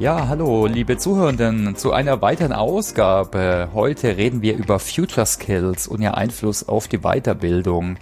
Ja, hallo, liebe Zuhörenden, zu einer weiteren Ausgabe. Heute reden wir über Future Skills und ihr Einfluss auf die Weiterbildung.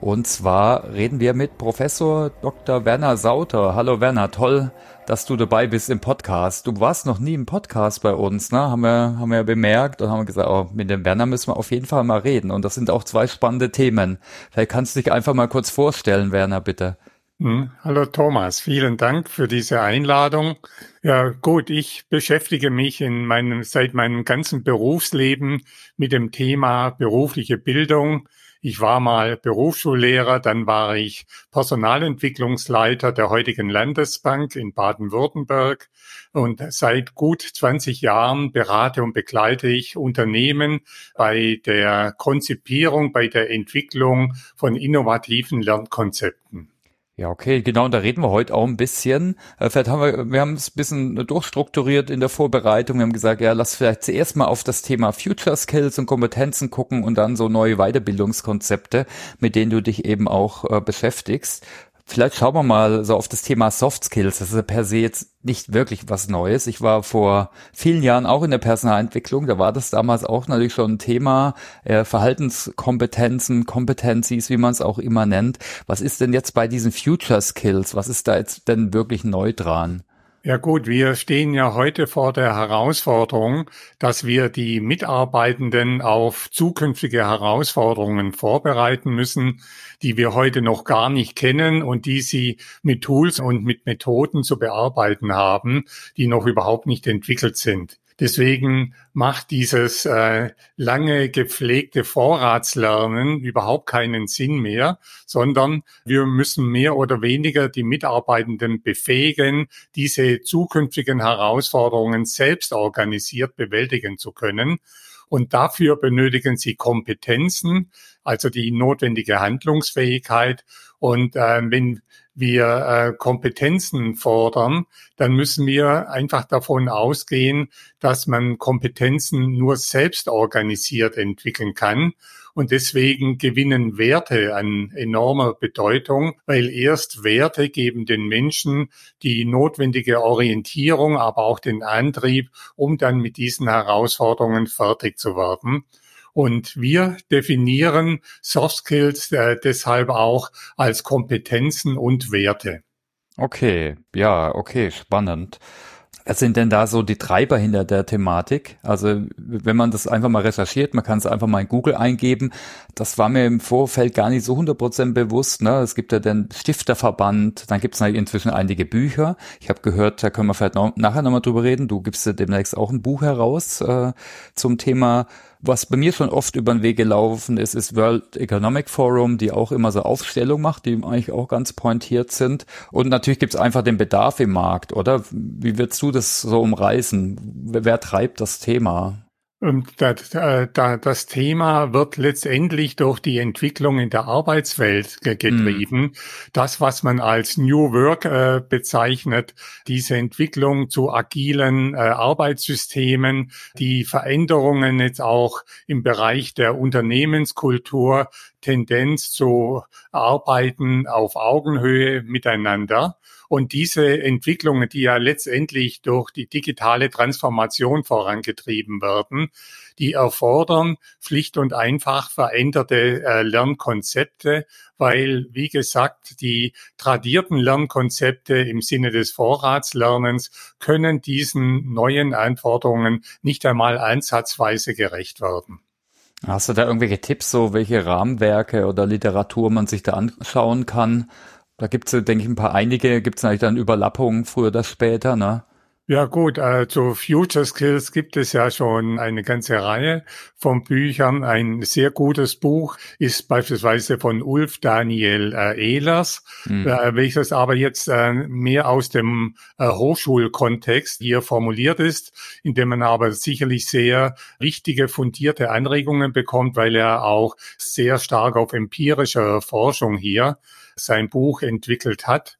Und zwar reden wir mit Professor Dr. Werner Sauter. Hallo Werner, toll, dass du dabei bist im Podcast. Du warst noch nie im Podcast bei uns, ne? Haben wir, haben wir bemerkt und haben gesagt, oh, mit dem Werner müssen wir auf jeden Fall mal reden. Und das sind auch zwei spannende Themen. Vielleicht kannst du dich einfach mal kurz vorstellen, Werner, bitte. Hm, hallo Thomas, vielen Dank für diese Einladung. Ja gut, ich beschäftige mich in meinem, seit meinem ganzen Berufsleben mit dem Thema berufliche Bildung. Ich war mal Berufsschullehrer, dann war ich Personalentwicklungsleiter der heutigen Landesbank in Baden-Württemberg und seit gut 20 Jahren berate und begleite ich Unternehmen bei der Konzipierung, bei der Entwicklung von innovativen Lernkonzepten. Ja, okay, genau, und da reden wir heute auch ein bisschen. Äh, vielleicht haben wir, wir haben es ein bisschen durchstrukturiert in der Vorbereitung. Wir haben gesagt, ja, lass vielleicht zuerst mal auf das Thema Future Skills und Kompetenzen gucken und dann so neue Weiterbildungskonzepte, mit denen du dich eben auch äh, beschäftigst. Vielleicht schauen wir mal so auf das Thema Soft Skills. Das ist per se jetzt nicht wirklich was Neues. Ich war vor vielen Jahren auch in der Personalentwicklung. Da war das damals auch natürlich schon ein Thema. Äh, Verhaltenskompetenzen, Kompetencies, wie man es auch immer nennt. Was ist denn jetzt bei diesen Future Skills? Was ist da jetzt denn wirklich neu dran? Ja gut, wir stehen ja heute vor der Herausforderung, dass wir die Mitarbeitenden auf zukünftige Herausforderungen vorbereiten müssen, die wir heute noch gar nicht kennen und die sie mit Tools und mit Methoden zu bearbeiten haben, die noch überhaupt nicht entwickelt sind. Deswegen macht dieses äh, lange gepflegte Vorratslernen überhaupt keinen Sinn mehr, sondern wir müssen mehr oder weniger die Mitarbeitenden befähigen, diese zukünftigen Herausforderungen selbst organisiert bewältigen zu können. Und dafür benötigen sie Kompetenzen, also die notwendige Handlungsfähigkeit. Und äh, wenn wir äh, Kompetenzen fordern, dann müssen wir einfach davon ausgehen, dass man Kompetenzen nur selbst organisiert entwickeln kann. Und deswegen gewinnen Werte an enormer Bedeutung, weil erst Werte geben den Menschen die notwendige Orientierung, aber auch den Antrieb, um dann mit diesen Herausforderungen fertig zu werden. Und wir definieren Soft Skills äh, deshalb auch als Kompetenzen und Werte. Okay, ja, okay, spannend. Was sind denn da so die Treiber hinter der Thematik? Also wenn man das einfach mal recherchiert, man kann es einfach mal in Google eingeben. Das war mir im Vorfeld gar nicht so 100% bewusst. Ne? Es gibt ja den Stifterverband, dann gibt es inzwischen einige Bücher. Ich habe gehört, da können wir vielleicht noch, nachher nochmal drüber reden. Du gibst ja demnächst auch ein Buch heraus äh, zum Thema was bei mir schon oft über den Weg gelaufen ist, ist World Economic Forum, die auch immer so Aufstellung macht, die eigentlich auch ganz pointiert sind. Und natürlich gibt es einfach den Bedarf im Markt, oder? Wie würdest du das so umreißen? Wer treibt das Thema? Das, äh, das Thema wird letztendlich durch die Entwicklung in der Arbeitswelt getrieben. Mm. Das, was man als New Work äh, bezeichnet, diese Entwicklung zu agilen äh, Arbeitssystemen, die Veränderungen jetzt auch im Bereich der Unternehmenskultur, Tendenz zu arbeiten auf Augenhöhe miteinander. Und diese Entwicklungen, die ja letztendlich durch die digitale Transformation vorangetrieben werden, die erfordern schlicht und einfach veränderte äh, Lernkonzepte, weil, wie gesagt, die tradierten Lernkonzepte im Sinne des Vorratslernens können diesen neuen Anforderungen nicht einmal ansatzweise gerecht werden. Hast du da irgendwelche Tipps, so welche Rahmenwerke oder Literatur man sich da anschauen kann? Da gibt's, denke ich, ein paar einige, gibt's natürlich dann Überlappungen früher oder später, ne? Ja gut, zu Future Skills gibt es ja schon eine ganze Reihe von Büchern. Ein sehr gutes Buch ist beispielsweise von Ulf Daniel äh, Ehlers, mhm. äh, welches aber jetzt äh, mehr aus dem äh, Hochschulkontext hier formuliert ist, in dem man aber sicherlich sehr wichtige, fundierte Anregungen bekommt, weil er auch sehr stark auf empirischer Forschung hier sein Buch entwickelt hat.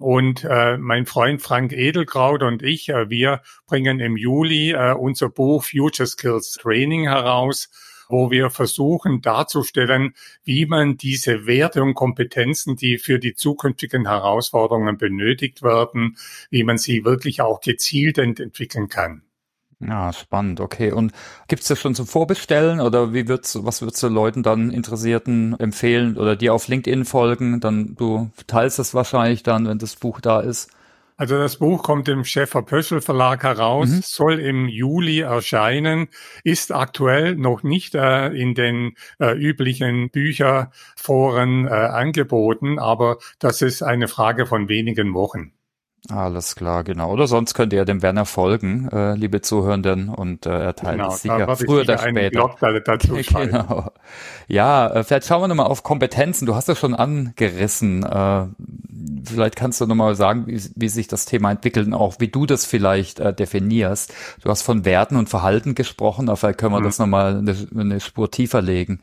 Und äh, mein Freund Frank Edelkraut und ich, äh, wir bringen im Juli äh, unser Buch Future Skills Training heraus. wo wir versuchen darzustellen, wie man diese Werte und Kompetenzen, die für die zukünftigen Herausforderungen benötigt werden, wie man sie wirklich auch gezielt entwickeln kann. Ja, spannend, okay. Und gibt's das schon zum Vorbestellen oder wie wird's, was würdest du Leuten dann Interessierten empfehlen oder dir auf LinkedIn folgen? Dann du teilst es wahrscheinlich dann, wenn das Buch da ist. Also das Buch kommt im Schäfer Pöschel Verlag heraus, mhm. soll im Juli erscheinen, ist aktuell noch nicht äh, in den äh, üblichen Bücherforen äh, angeboten, aber das ist eine Frage von wenigen Wochen. Alles klar, genau. Oder sonst könnt ihr dem Werner folgen, äh, liebe Zuhörenden, und äh, er teilt genau, es sicher früher oder später. dazu genau. Ja, äh, vielleicht schauen wir nochmal auf Kompetenzen. Du hast das schon angerissen. Äh, vielleicht kannst du nochmal sagen, wie, wie sich das Thema entwickelt und auch wie du das vielleicht äh, definierst. Du hast von Werten und Verhalten gesprochen, aber vielleicht können wir mhm. das nochmal eine, eine Spur tiefer legen.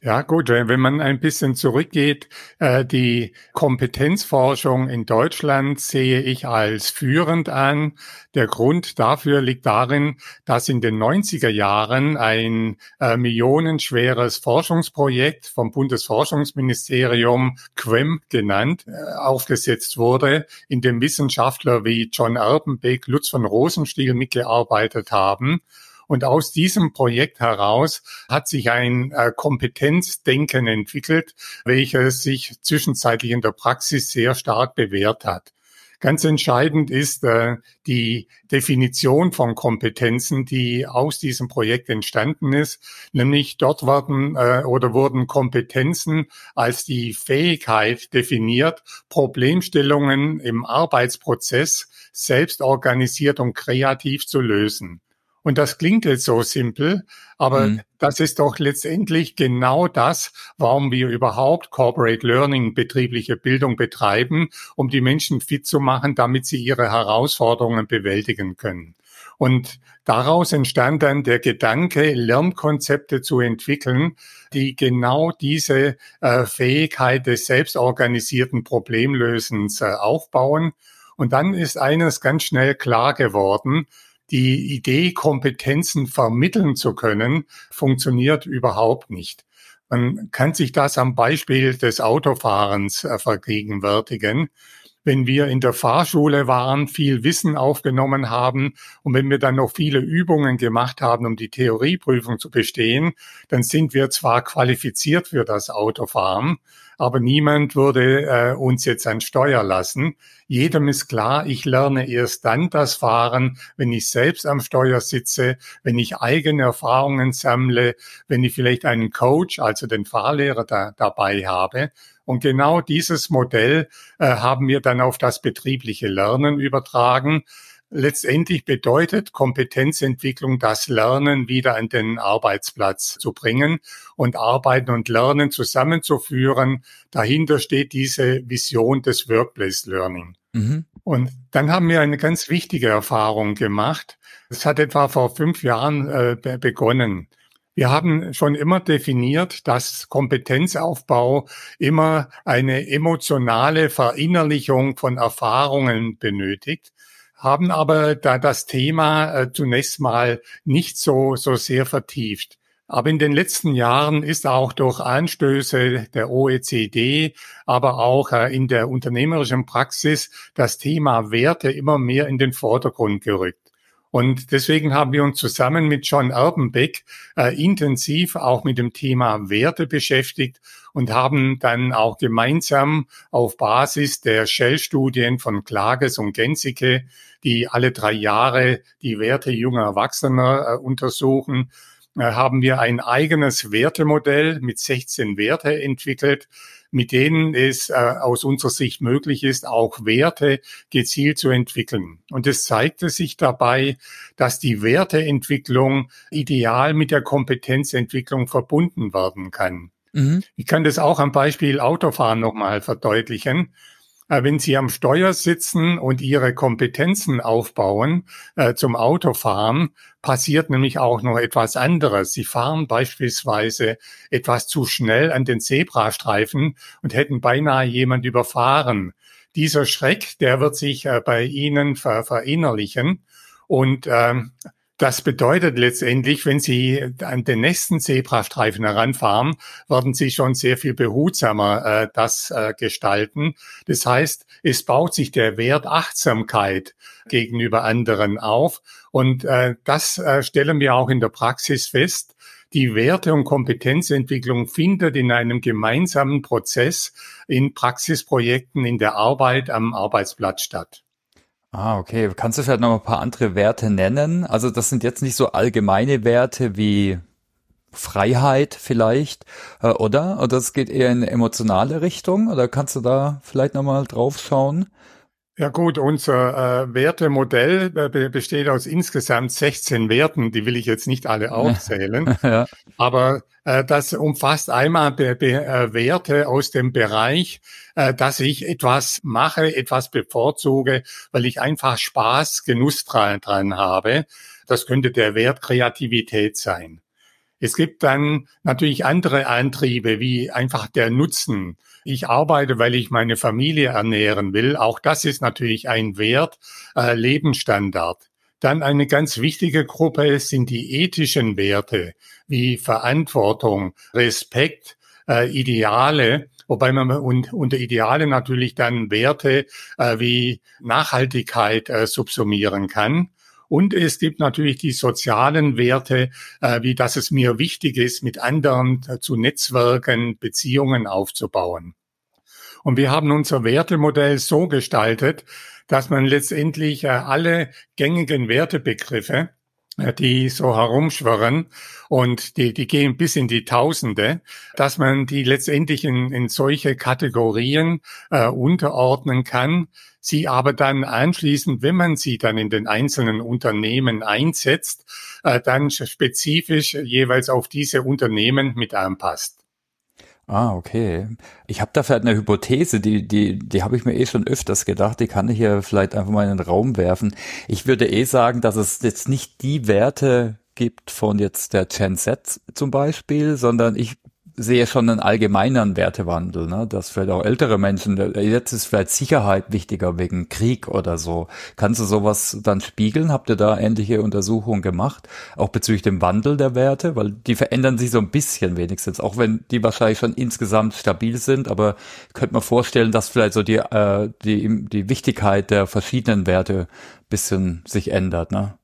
Ja, gut, wenn man ein bisschen zurückgeht, äh, die Kompetenzforschung in Deutschland sehe ich als führend an. Der Grund dafür liegt darin, dass in den 90er Jahren ein äh, millionenschweres Forschungsprojekt vom Bundesforschungsministerium QUEM genannt äh, aufgesetzt wurde, in dem Wissenschaftler wie John Erpenbeck, Lutz von Rosenstiel mitgearbeitet haben. Und aus diesem Projekt heraus hat sich ein äh, Kompetenzdenken entwickelt, welches sich zwischenzeitlich in der Praxis sehr stark bewährt hat. Ganz entscheidend ist äh, die Definition von Kompetenzen, die aus diesem Projekt entstanden ist. Nämlich dort werden äh, oder wurden Kompetenzen als die Fähigkeit definiert, Problemstellungen im Arbeitsprozess selbst organisiert und kreativ zu lösen. Und das klingt jetzt so simpel, aber mhm. das ist doch letztendlich genau das, warum wir überhaupt Corporate Learning, betriebliche Bildung betreiben, um die Menschen fit zu machen, damit sie ihre Herausforderungen bewältigen können. Und daraus entstand dann der Gedanke, Lernkonzepte zu entwickeln, die genau diese äh, Fähigkeit des selbstorganisierten Problemlösens äh, aufbauen. Und dann ist eines ganz schnell klar geworden, die Idee, Kompetenzen vermitteln zu können, funktioniert überhaupt nicht. Man kann sich das am Beispiel des Autofahrens äh, vergegenwärtigen wenn wir in der Fahrschule waren, viel Wissen aufgenommen haben und wenn wir dann noch viele Übungen gemacht haben, um die Theorieprüfung zu bestehen, dann sind wir zwar qualifiziert für das Autofahren, aber niemand würde äh, uns jetzt an Steuer lassen. Jedem ist klar, ich lerne erst dann das Fahren, wenn ich selbst am Steuer sitze, wenn ich eigene Erfahrungen sammle, wenn ich vielleicht einen Coach, also den Fahrlehrer da, dabei habe. Und genau dieses Modell äh, haben wir dann auf das betriebliche Lernen übertragen. Letztendlich bedeutet Kompetenzentwicklung das Lernen wieder an den Arbeitsplatz zu bringen und Arbeiten und Lernen zusammenzuführen. Dahinter steht diese Vision des Workplace Learning. Mhm. Und dann haben wir eine ganz wichtige Erfahrung gemacht. Es hat etwa vor fünf Jahren äh, begonnen. Wir haben schon immer definiert, dass Kompetenzaufbau immer eine emotionale Verinnerlichung von Erfahrungen benötigt haben aber da das Thema äh, zunächst mal nicht so, so sehr vertieft. Aber in den letzten Jahren ist auch durch Anstöße der OECD, aber auch äh, in der unternehmerischen Praxis das Thema Werte immer mehr in den Vordergrund gerückt. Und deswegen haben wir uns zusammen mit John Erbenbeck äh, intensiv auch mit dem Thema Werte beschäftigt und haben dann auch gemeinsam auf Basis der Shell-Studien von Klages und Gensike, die alle drei Jahre die Werte junger Erwachsener äh, untersuchen, äh, haben wir ein eigenes Wertemodell mit 16 Werte entwickelt, mit denen es äh, aus unserer Sicht möglich ist, auch Werte gezielt zu entwickeln. Und es zeigte sich dabei, dass die Werteentwicklung ideal mit der Kompetenzentwicklung verbunden werden kann. Mhm. Ich kann das auch am Beispiel Autofahren nochmal verdeutlichen. Äh, wenn Sie am Steuer sitzen und Ihre Kompetenzen aufbauen äh, zum Autofahren, passiert nämlich auch noch etwas anderes. Sie fahren beispielsweise etwas zu schnell an den Zebrastreifen und hätten beinahe jemand überfahren. Dieser Schreck, der wird sich äh, bei Ihnen ver verinnerlichen und ähm, Das bedeutet letztendlich, wenn Sie an den nächsten Zebrastreifen heranfahren, werden Sie schon sehr viel behutsamer äh, das äh, gestalten. Das heißt, es baut sich der Wert Achtsamkeit gegenüber anderen auf. Und äh, das äh, stellen wir auch in der Praxis fest. Die Werte- und Kompetenzentwicklung findet in einem gemeinsamen Prozess in Praxisprojekten in der Arbeit am Arbeitsplatz statt. Ah, okay. Kannst du vielleicht noch ein paar andere Werte nennen? Also das sind jetzt nicht so allgemeine Werte wie Freiheit vielleicht, äh, oder? Oder es geht eher in eine emotionale Richtung? Oder kannst du da vielleicht nochmal drauf schauen? Ja gut, unser äh, Wertemodell äh, besteht aus insgesamt 16 Werten, die will ich jetzt nicht alle aufzählen, ja. aber äh, das umfasst einmal Be Be äh, Werte aus dem Bereich, äh, dass ich etwas mache, etwas bevorzuge, weil ich einfach Spaß, Genuss dran, dran habe. Das könnte der Wert Kreativität sein. Es gibt dann natürlich andere Antriebe, wie einfach der Nutzen ich arbeite, weil ich meine Familie ernähren will. Auch das ist natürlich ein Wert, äh, Lebensstandard. Dann eine ganz wichtige Gruppe sind die ethischen Werte wie Verantwortung, Respekt, äh, Ideale, wobei man und, unter Ideale natürlich dann Werte äh, wie Nachhaltigkeit äh, subsumieren kann. Und es gibt natürlich die sozialen Werte, äh, wie dass es mir wichtig ist, mit anderen äh, zu Netzwerken, Beziehungen aufzubauen. Und wir haben unser Wertemodell so gestaltet, dass man letztendlich äh, alle gängigen Wertebegriffe, die so herumschwirren und die, die gehen bis in die Tausende, dass man die letztendlich in, in solche Kategorien äh, unterordnen kann, sie aber dann anschließend, wenn man sie dann in den einzelnen Unternehmen einsetzt, äh, dann spezifisch jeweils auf diese Unternehmen mit anpasst. Ah, okay. Ich habe da vielleicht eine Hypothese, die, die, die habe ich mir eh schon öfters gedacht, die kann ich hier vielleicht einfach mal in den Raum werfen. Ich würde eh sagen, dass es jetzt nicht die Werte gibt von jetzt der Gen Z zum Beispiel, sondern ich sehe schon einen allgemeineren Wertewandel, ne? dass vielleicht auch ältere Menschen, jetzt ist vielleicht Sicherheit wichtiger wegen Krieg oder so. Kannst du sowas dann spiegeln? Habt ihr da ähnliche Untersuchungen gemacht? Auch bezüglich dem Wandel der Werte? Weil die verändern sich so ein bisschen wenigstens, auch wenn die wahrscheinlich schon insgesamt stabil sind, aber könnte man vorstellen, dass vielleicht so die, äh, die, die Wichtigkeit der verschiedenen Werte bisschen sich ändert, ne?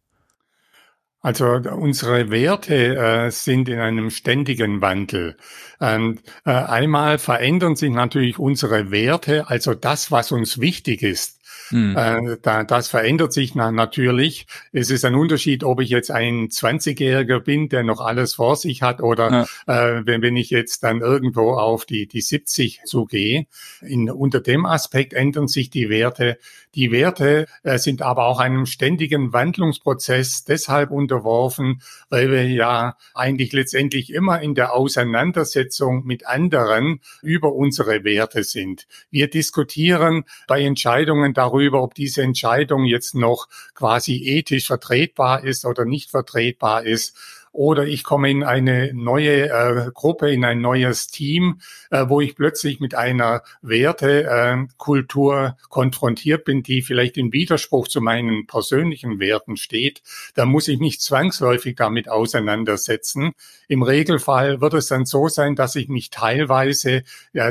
Also unsere Werte äh, sind in einem ständigen Wandel. Und, äh, einmal verändern sich natürlich unsere Werte, also das, was uns wichtig ist. Mhm. Äh, da, das verändert sich na, natürlich. Es ist ein Unterschied, ob ich jetzt ein 20-Jähriger bin, der noch alles vor sich hat, oder ja. äh, wenn, wenn ich jetzt dann irgendwo auf die, die 70 zugehe. In, unter dem Aspekt ändern sich die Werte. Die Werte äh, sind aber auch einem ständigen Wandlungsprozess deshalb unterworfen, weil wir ja eigentlich letztendlich immer in der Auseinandersetzung mit anderen über unsere Werte sind. Wir diskutieren bei Entscheidungen darüber, darüber, ob diese Entscheidung jetzt noch quasi ethisch vertretbar ist oder nicht vertretbar ist. Oder ich komme in eine neue äh, Gruppe, in ein neues Team, äh, wo ich plötzlich mit einer Wertekultur äh, konfrontiert bin, die vielleicht in Widerspruch zu meinen persönlichen Werten steht. Da muss ich mich zwangsläufig damit auseinandersetzen. Im Regelfall wird es dann so sein, dass ich mich teilweise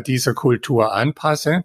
dieser Kultur anpasse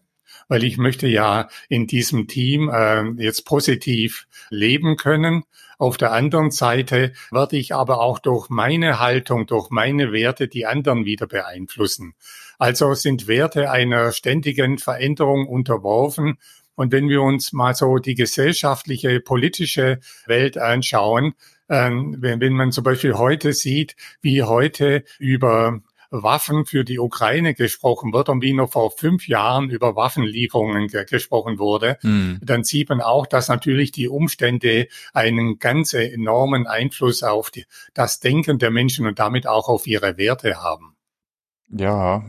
weil ich möchte ja in diesem Team äh, jetzt positiv leben können. Auf der anderen Seite werde ich aber auch durch meine Haltung, durch meine Werte die anderen wieder beeinflussen. Also sind Werte einer ständigen Veränderung unterworfen. Und wenn wir uns mal so die gesellschaftliche, politische Welt anschauen, äh, wenn, wenn man zum Beispiel heute sieht, wie heute über Waffen für die Ukraine gesprochen wird und wie noch vor fünf Jahren über Waffenlieferungen ge gesprochen wurde, mhm. dann sieht man auch, dass natürlich die Umstände einen ganz enormen Einfluss auf die, das Denken der Menschen und damit auch auf ihre Werte haben. Ja,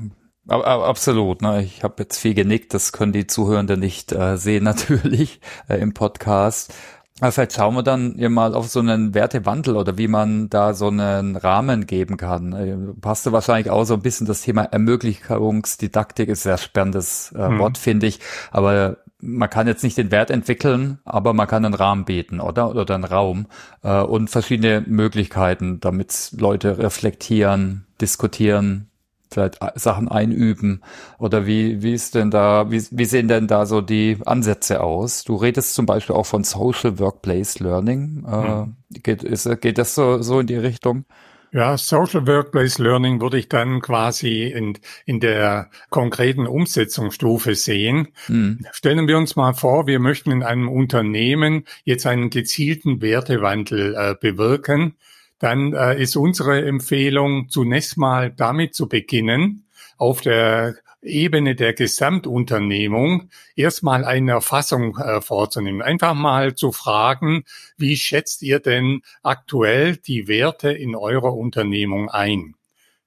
Absolut, ne? Ich habe jetzt viel genickt, das können die Zuhörenden nicht äh, sehen natürlich äh, im Podcast. Aber vielleicht schauen wir dann hier mal auf so einen Wertewandel oder wie man da so einen Rahmen geben kann. Äh, passt du wahrscheinlich auch so ein bisschen das Thema Ermöglichungsdidaktik ist sehr spannendes äh, mhm. Wort, finde ich. Aber man kann jetzt nicht den Wert entwickeln, aber man kann einen Rahmen bieten, oder? Oder einen Raum äh, und verschiedene Möglichkeiten, damit Leute reflektieren, diskutieren, vielleicht Sachen einüben. Oder wie, wie ist denn da, wie, wie sehen denn da so die Ansätze aus? Du redest zum Beispiel auch von Social Workplace Learning. Äh, hm. geht, ist, geht das so, so in die Richtung? Ja, Social Workplace Learning würde ich dann quasi in, in der konkreten Umsetzungsstufe sehen. Mhm. Stellen wir uns mal vor, wir möchten in einem Unternehmen jetzt einen gezielten Wertewandel äh, bewirken. Dann äh, ist unsere Empfehlung zunächst mal damit zu beginnen, auf der Ebene der Gesamtunternehmung erstmal eine Erfassung äh, vorzunehmen. Einfach mal zu fragen, wie schätzt ihr denn aktuell die Werte in eurer Unternehmung ein?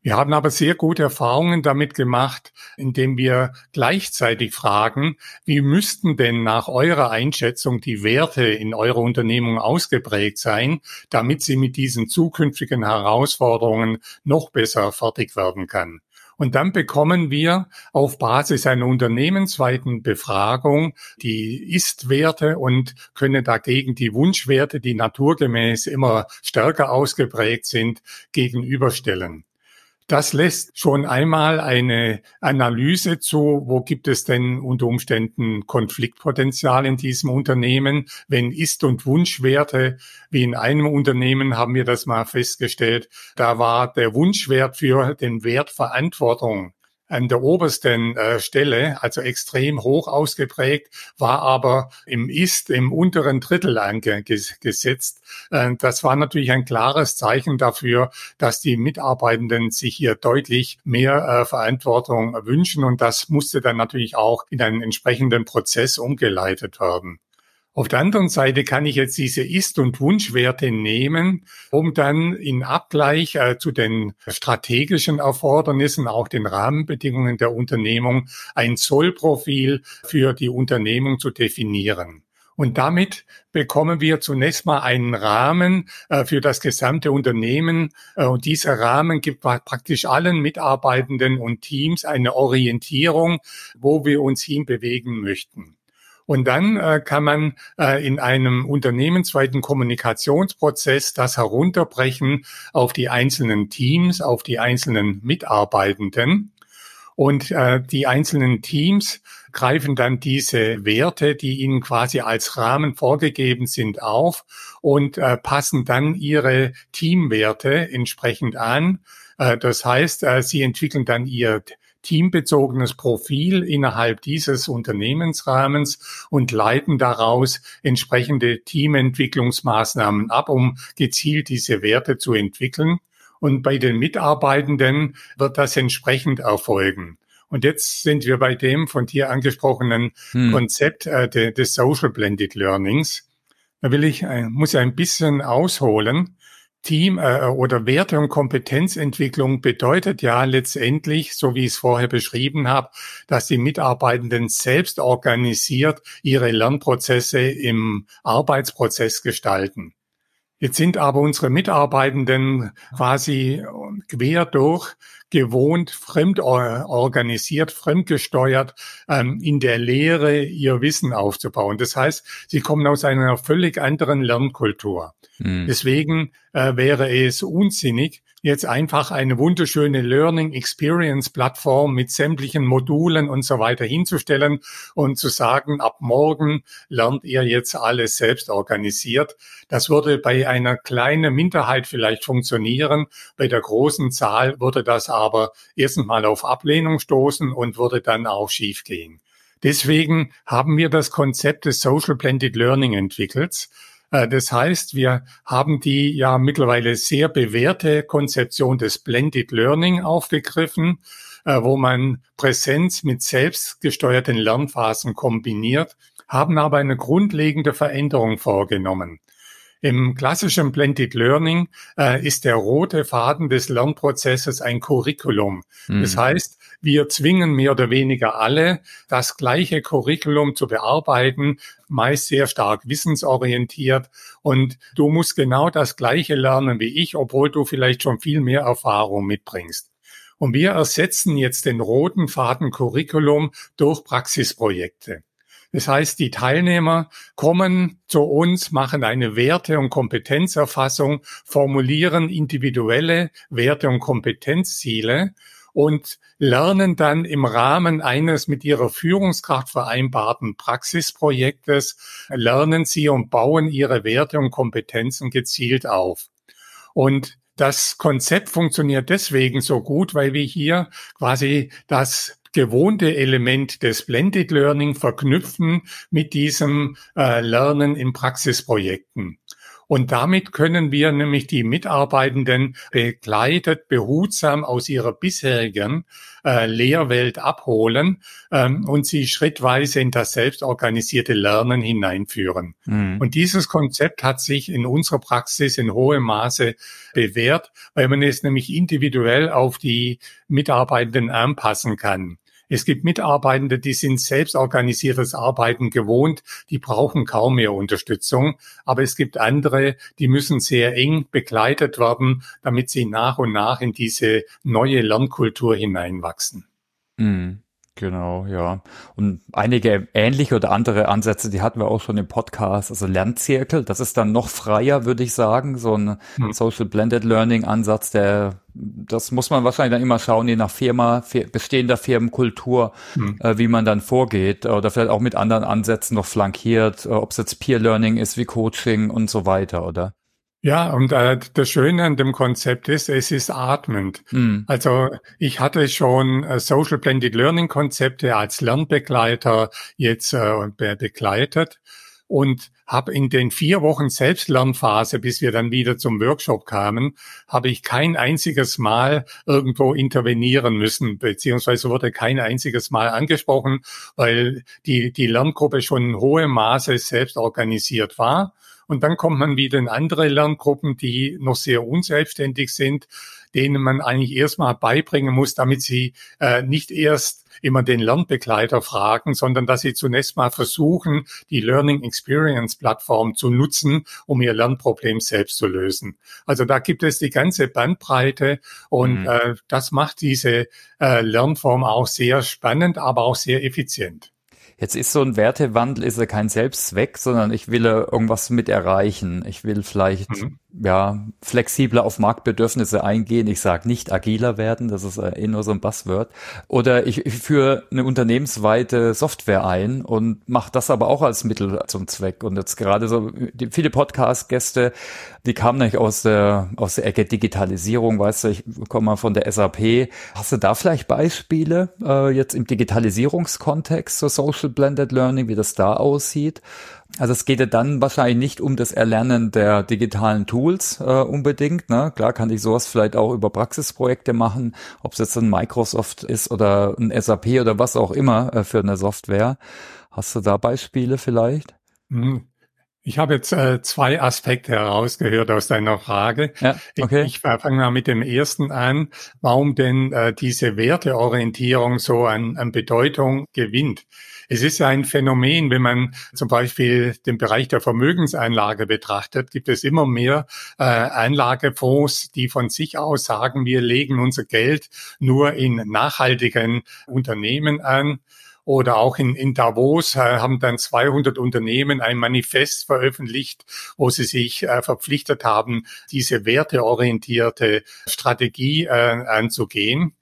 Wir haben aber sehr gute Erfahrungen damit gemacht, indem wir gleichzeitig fragen, wie müssten denn nach eurer Einschätzung die Werte in eurer Unternehmung ausgeprägt sein, damit sie mit diesen zukünftigen Herausforderungen noch besser fertig werden kann. Und dann bekommen wir auf Basis einer unternehmensweiten Befragung die Ist-Werte und können dagegen die Wunschwerte, die naturgemäß immer stärker ausgeprägt sind, gegenüberstellen. Das lässt schon einmal eine Analyse zu, wo gibt es denn unter Umständen Konfliktpotenzial in diesem Unternehmen, wenn Ist- und Wunschwerte, wie in einem Unternehmen haben wir das mal festgestellt, da war der Wunschwert für den Wert Verantwortung an der obersten äh, Stelle, also extrem hoch ausgeprägt, war aber im Ist im unteren Drittel angesetzt. Äh, das war natürlich ein klares Zeichen dafür, dass die Mitarbeitenden sich hier deutlich mehr äh, Verantwortung wünschen und das musste dann natürlich auch in einen entsprechenden Prozess umgeleitet werden. Auf der anderen Seite kann ich jetzt diese Ist- und Wunschwerte nehmen, um dann in Abgleich äh, zu den strategischen Erfordernissen, auch den Rahmenbedingungen der Unternehmung, ein Zollprofil für die Unternehmung zu definieren. Und damit bekommen wir zunächst mal einen Rahmen äh, für das gesamte Unternehmen. Äh, und dieser Rahmen gibt praktisch allen Mitarbeitenden und Teams eine Orientierung, wo wir uns hinbewegen möchten. Und dann äh, kann man äh, in einem unternehmensweiten Kommunikationsprozess das herunterbrechen auf die einzelnen Teams, auf die einzelnen Mitarbeitenden. Und äh, die einzelnen Teams greifen dann diese Werte, die ihnen quasi als Rahmen vorgegeben sind, auf und äh, passen dann ihre Teamwerte entsprechend an. Äh, das heißt, äh, sie entwickeln dann ihr teambezogenes Profil innerhalb dieses Unternehmensrahmens und leiten daraus entsprechende Teamentwicklungsmaßnahmen ab, um gezielt diese Werte zu entwickeln. Und bei den Mitarbeitenden wird das entsprechend erfolgen. Und jetzt sind wir bei dem von dir angesprochenen hm. Konzept äh, de, des Social Blended Learnings. Da will ich, äh, muss ich ein bisschen ausholen. Team äh, oder Werte- und Kompetenzentwicklung bedeutet ja letztendlich, so wie ich es vorher beschrieben habe, dass die Mitarbeitenden selbst organisiert ihre Lernprozesse im Arbeitsprozess gestalten. Jetzt sind aber unsere Mitarbeitenden quasi quer durch gewohnt, fremd organisiert, fremdgesteuert, ähm, in der Lehre ihr Wissen aufzubauen. Das heißt, sie kommen aus einer völlig anderen Lernkultur. Mhm. Deswegen äh, wäre es unsinnig, jetzt einfach eine wunderschöne Learning Experience Plattform mit sämtlichen Modulen und so weiter hinzustellen und zu sagen, ab morgen lernt ihr jetzt alles selbst organisiert. Das würde bei einer kleinen Minderheit vielleicht funktionieren. Bei der großen Zahl würde das aber erstens mal auf Ablehnung stoßen und würde dann auch schiefgehen. Deswegen haben wir das Konzept des Social Blended Learning entwickelt. Äh, das heißt, wir haben die ja mittlerweile sehr bewährte Konzeption des Blended Learning aufgegriffen, äh, wo man Präsenz mit selbstgesteuerten Lernphasen kombiniert, haben aber eine grundlegende Veränderung vorgenommen. Im klassischen Blended Learning äh, ist der rote Faden des Lernprozesses ein Curriculum. Mhm. Das heißt, wir zwingen mehr oder weniger alle, das gleiche Curriculum zu bearbeiten, meist sehr stark wissensorientiert. Und du musst genau das gleiche lernen wie ich, obwohl du vielleicht schon viel mehr Erfahrung mitbringst. Und wir ersetzen jetzt den roten Faden Curriculum durch Praxisprojekte. Das heißt, die Teilnehmer kommen zu uns, machen eine Werte- und Kompetenzerfassung, formulieren individuelle Werte- und Kompetenzziele und lernen dann im Rahmen eines mit ihrer Führungskraft vereinbarten Praxisprojektes, lernen sie und bauen ihre Werte und Kompetenzen gezielt auf. Und das Konzept funktioniert deswegen so gut, weil wir hier quasi das gewohnte Element des Blended Learning verknüpfen mit diesem äh, Lernen in Praxisprojekten. Und damit können wir nämlich die Mitarbeitenden begleitet, behutsam aus ihrer bisherigen äh, Lehrwelt abholen ähm, und sie schrittweise in das selbstorganisierte Lernen hineinführen. Mhm. Und dieses Konzept hat sich in unserer Praxis in hohem Maße bewährt, weil man es nämlich individuell auf die Mitarbeitenden anpassen kann. Es gibt Mitarbeitende, die sind selbstorganisiertes Arbeiten gewohnt, die brauchen kaum mehr Unterstützung. Aber es gibt andere, die müssen sehr eng begleitet werden, damit sie nach und nach in diese neue Lernkultur hineinwachsen. Mhm. Genau, ja. Und einige ähnliche oder andere Ansätze, die hatten wir auch schon im Podcast. Also Lernzirkel, das ist dann noch freier, würde ich sagen. So ein hm. Social Blended Learning Ansatz, der, das muss man wahrscheinlich dann immer schauen, je nach Firma, bestehender Firmenkultur, hm. äh, wie man dann vorgeht. Oder vielleicht auch mit anderen Ansätzen noch flankiert, äh, ob es jetzt Peer Learning ist, wie Coaching und so weiter, oder? Ja, und äh, das Schöne an dem Konzept ist, es ist atmend. Mm. Also ich hatte schon äh, Social Blended Learning Konzepte als Lernbegleiter jetzt äh, begleitet und habe in den vier Wochen Selbstlernphase, bis wir dann wieder zum Workshop kamen, habe ich kein einziges Mal irgendwo intervenieren müssen, beziehungsweise wurde kein einziges Mal angesprochen, weil die, die Lerngruppe schon in hohem Maße selbst organisiert war und dann kommt man wieder in andere Lerngruppen, die noch sehr unselbstständig sind, denen man eigentlich erstmal beibringen muss, damit sie äh, nicht erst immer den Lernbegleiter fragen, sondern dass sie zunächst mal versuchen, die Learning Experience Plattform zu nutzen, um ihr Lernproblem selbst zu lösen. Also da gibt es die ganze Bandbreite und mhm. äh, das macht diese äh, Lernform auch sehr spannend, aber auch sehr effizient. Jetzt ist so ein Wertewandel ist ja kein Selbstzweck, sondern ich will irgendwas mit erreichen. Ich will vielleicht mhm ja, flexibler auf Marktbedürfnisse eingehen. Ich sage nicht agiler werden, das ist eh nur so ein Buzzword. Oder ich, ich führe eine unternehmensweite Software ein und mache das aber auch als Mittel zum Zweck. Und jetzt gerade so die, viele Podcast-Gäste, die kamen nämlich aus der, aus der Ecke Digitalisierung, weißt du, ich komme mal von der SAP. Hast du da vielleicht Beispiele äh, jetzt im Digitalisierungskontext, so Social Blended Learning, wie das da aussieht? Also es geht ja dann wahrscheinlich nicht um das Erlernen der digitalen Tools äh, unbedingt. Ne? Klar kann ich sowas vielleicht auch über Praxisprojekte machen, ob es jetzt ein Microsoft ist oder ein SAP oder was auch immer äh, für eine Software. Hast du da Beispiele vielleicht? Hm. Ich habe jetzt äh, zwei Aspekte herausgehört aus deiner Frage. Ja, okay. Ich, ich fange mal mit dem ersten an, warum denn äh, diese Werteorientierung so an, an Bedeutung gewinnt. Es ist ein Phänomen, wenn man zum Beispiel den Bereich der Vermögenseinlage betrachtet, gibt es immer mehr äh, Einlagefonds, die von sich aus sagen, wir legen unser Geld nur in nachhaltigen Unternehmen an oder auch in, in Davos äh, haben dann 200 Unternehmen ein Manifest veröffentlicht, wo sie sich äh, verpflichtet haben, diese werteorientierte Strategie äh, anzugehen.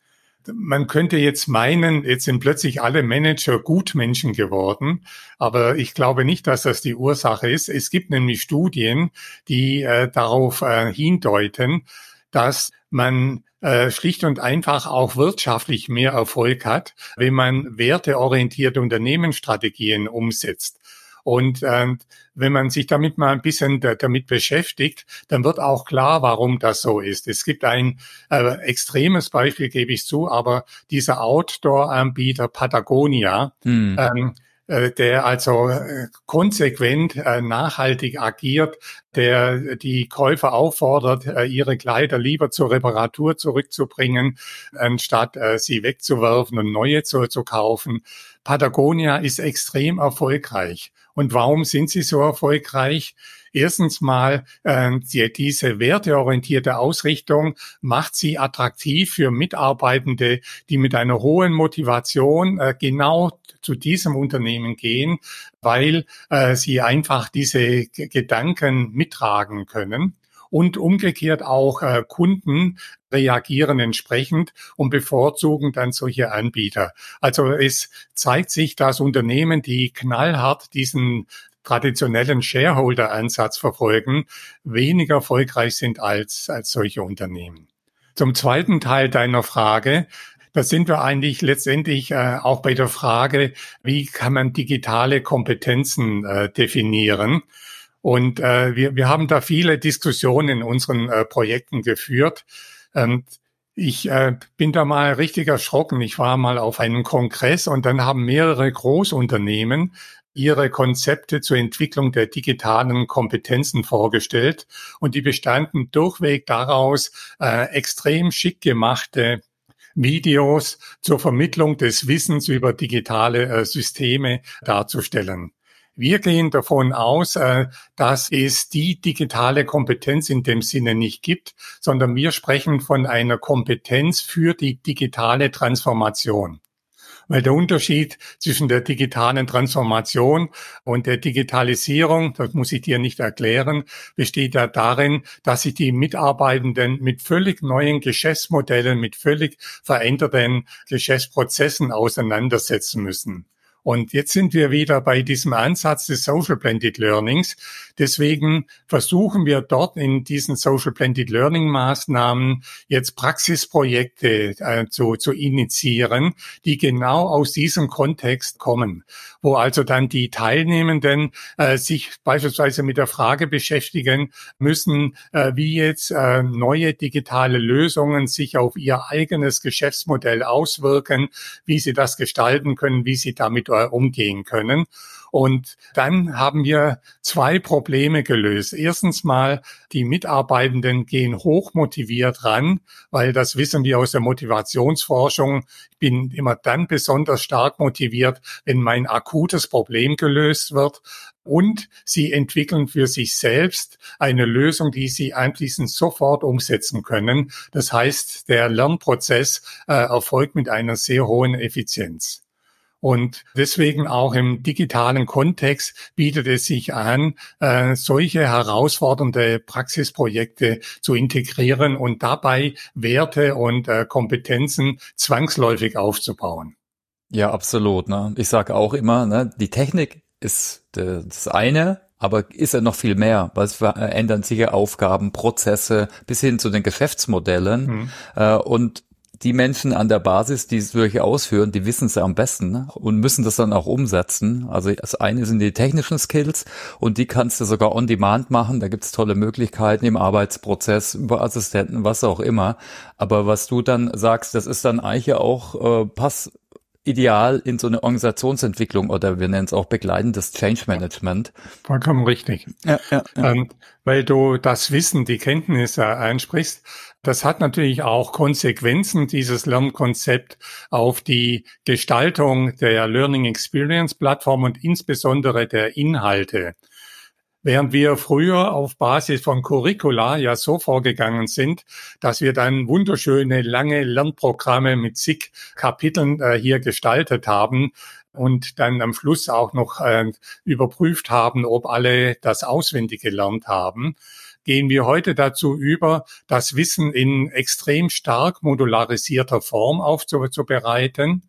Man könnte jetzt meinen, jetzt sind plötzlich alle Manager Gutmenschen geworden, aber ich glaube nicht, dass das die Ursache ist. Es gibt nämlich Studien, die äh, darauf äh, hindeuten, dass man äh, schlicht und einfach auch wirtschaftlich mehr Erfolg hat, wenn man werteorientierte Unternehmensstrategien umsetzt. Und äh, wenn man sich damit mal ein bisschen da, damit beschäftigt, dann wird auch klar, warum das so ist. Es gibt ein äh, extremes Beispiel, gebe ich zu, aber dieser Outdoor-Anbieter Patagonia, hm. ähm, äh, der also äh, konsequent äh, nachhaltig agiert, der die Käufer auffordert, ihre Kleider lieber zur Reparatur zurückzubringen, anstatt sie wegzuwerfen und neue zu, zu kaufen. Patagonia ist extrem erfolgreich. Und warum sind sie so erfolgreich? Erstens mal, äh, die, diese werteorientierte Ausrichtung macht sie attraktiv für Mitarbeitende, die mit einer hohen Motivation äh, genau zu diesem Unternehmen gehen, weil äh, sie einfach diese G Gedanken mittragen können und umgekehrt auch äh, Kunden reagieren entsprechend und bevorzugen dann solche Anbieter. Also es zeigt sich, dass Unternehmen, die knallhart diesen traditionellen Shareholder-Ansatz verfolgen, weniger erfolgreich sind als, als solche Unternehmen. Zum zweiten Teil deiner Frage, da sind wir eigentlich letztendlich äh, auch bei der Frage, wie kann man digitale Kompetenzen äh, definieren? Und äh, wir, wir haben da viele Diskussionen in unseren äh, Projekten geführt. Und ich äh, bin da mal richtig erschrocken. Ich war mal auf einem Kongress und dann haben mehrere Großunternehmen ihre Konzepte zur Entwicklung der digitalen Kompetenzen vorgestellt und die bestanden durchweg daraus, äh, extrem schick gemachte Videos zur Vermittlung des Wissens über digitale äh, Systeme darzustellen. Wir gehen davon aus, äh, dass es die digitale Kompetenz in dem Sinne nicht gibt, sondern wir sprechen von einer Kompetenz für die digitale Transformation. Weil der Unterschied zwischen der digitalen Transformation und der Digitalisierung, das muss ich dir nicht erklären, besteht ja darin, dass sich die Mitarbeitenden mit völlig neuen Geschäftsmodellen, mit völlig veränderten Geschäftsprozessen auseinandersetzen müssen. Und jetzt sind wir wieder bei diesem Ansatz des Social Blended Learnings. Deswegen versuchen wir dort in diesen Social Blended Learning Maßnahmen jetzt Praxisprojekte äh, zu, zu initiieren, die genau aus diesem Kontext kommen, wo also dann die Teilnehmenden äh, sich beispielsweise mit der Frage beschäftigen müssen, äh, wie jetzt äh, neue digitale Lösungen sich auf ihr eigenes Geschäftsmodell auswirken, wie sie das gestalten können, wie sie damit äh, umgehen können. Und dann haben wir zwei Probleme gelöst. Erstens mal, die Mitarbeitenden gehen hoch motiviert ran, weil das wissen wir aus der Motivationsforschung. Ich bin immer dann besonders stark motiviert, wenn mein akutes Problem gelöst wird. Und sie entwickeln für sich selbst eine Lösung, die sie anschließend sofort umsetzen können. Das heißt, der Lernprozess äh, erfolgt mit einer sehr hohen Effizienz. Und deswegen auch im digitalen Kontext bietet es sich an, äh, solche herausfordernde Praxisprojekte zu integrieren und dabei Werte und äh, Kompetenzen zwangsläufig aufzubauen. Ja, absolut. Ne? Ich sage auch immer, ne, die Technik ist das eine, aber ist ja noch viel mehr, weil es verändern sich ja Aufgaben, Prozesse bis hin zu den Geschäftsmodellen. Mhm. Äh, und die Menschen an der Basis, die es wirklich ausführen, die wissen es ja am besten ne? und müssen das dann auch umsetzen. Also das eine sind die technischen Skills und die kannst du sogar on demand machen. Da gibt's tolle Möglichkeiten im Arbeitsprozess, über Assistenten, was auch immer. Aber was du dann sagst, das ist dann eigentlich auch äh, pass ideal in so eine Organisationsentwicklung oder wir nennen es auch begleitendes Change Management. Vollkommen richtig. Ja, ja, ja. Ähm, weil du das Wissen, die Kenntnisse einsprichst. Das hat natürlich auch Konsequenzen, dieses Lernkonzept, auf die Gestaltung der Learning Experience Plattform und insbesondere der Inhalte. Während wir früher auf Basis von Curricula ja so vorgegangen sind, dass wir dann wunderschöne lange Lernprogramme mit zig Kapiteln äh, hier gestaltet haben, und dann am Schluss auch noch äh, überprüft haben, ob alle das auswendig gelernt haben, gehen wir heute dazu über, das Wissen in extrem stark modularisierter Form aufzubereiten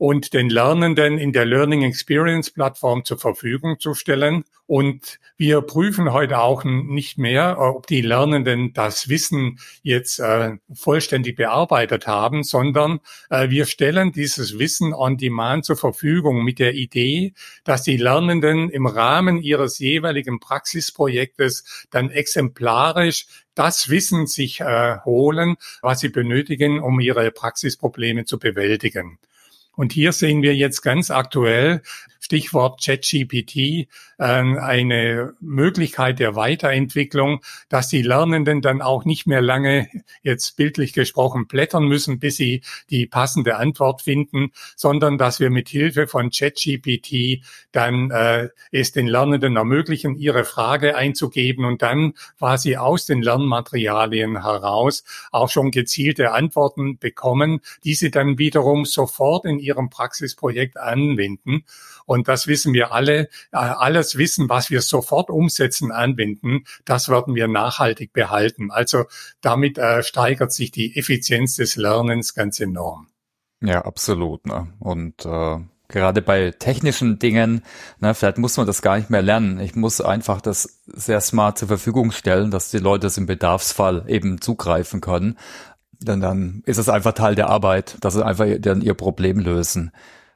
und den Lernenden in der Learning Experience Plattform zur Verfügung zu stellen. Und wir prüfen heute auch nicht mehr, äh, ob die Lernenden das Wissen jetzt äh, vollständig bearbeitet haben, sondern äh, wir stellen dieses Wissen on demand zur Verfügung mit der Idee, dass die Lernenden im Rahmen ihres jeweiligen Praxisprojektes dann exemplarisch das Wissen sich äh, holen, was sie benötigen, um ihre Praxisprobleme zu bewältigen. Und hier sehen wir jetzt ganz aktuell, Stichwort ChatGPT, äh, eine Möglichkeit der Weiterentwicklung, dass die Lernenden dann auch nicht mehr lange, jetzt bildlich gesprochen, blättern müssen, bis sie die passende Antwort finden, sondern dass wir mit Hilfe von ChatGPT dann äh, es den Lernenden ermöglichen, ihre Frage einzugeben und dann quasi aus den Lernmaterialien heraus auch schon gezielte Antworten bekommen, die sie dann wiederum sofort in ihrem Praxisprojekt anwenden. Und das wissen wir alle. Äh, alles Wissen, was wir sofort umsetzen, anwenden, das werden wir nachhaltig behalten. Also damit äh, steigert sich die Effizienz des Lernens ganz enorm. Ja, absolut. Ne? Und äh, gerade bei technischen Dingen, ne, vielleicht muss man das gar nicht mehr lernen. Ich muss einfach das sehr smart zur Verfügung stellen, dass die Leute es im Bedarfsfall eben zugreifen können. Denn dann ist es einfach Teil der Arbeit, dass sie einfach dann ihr Problem lösen.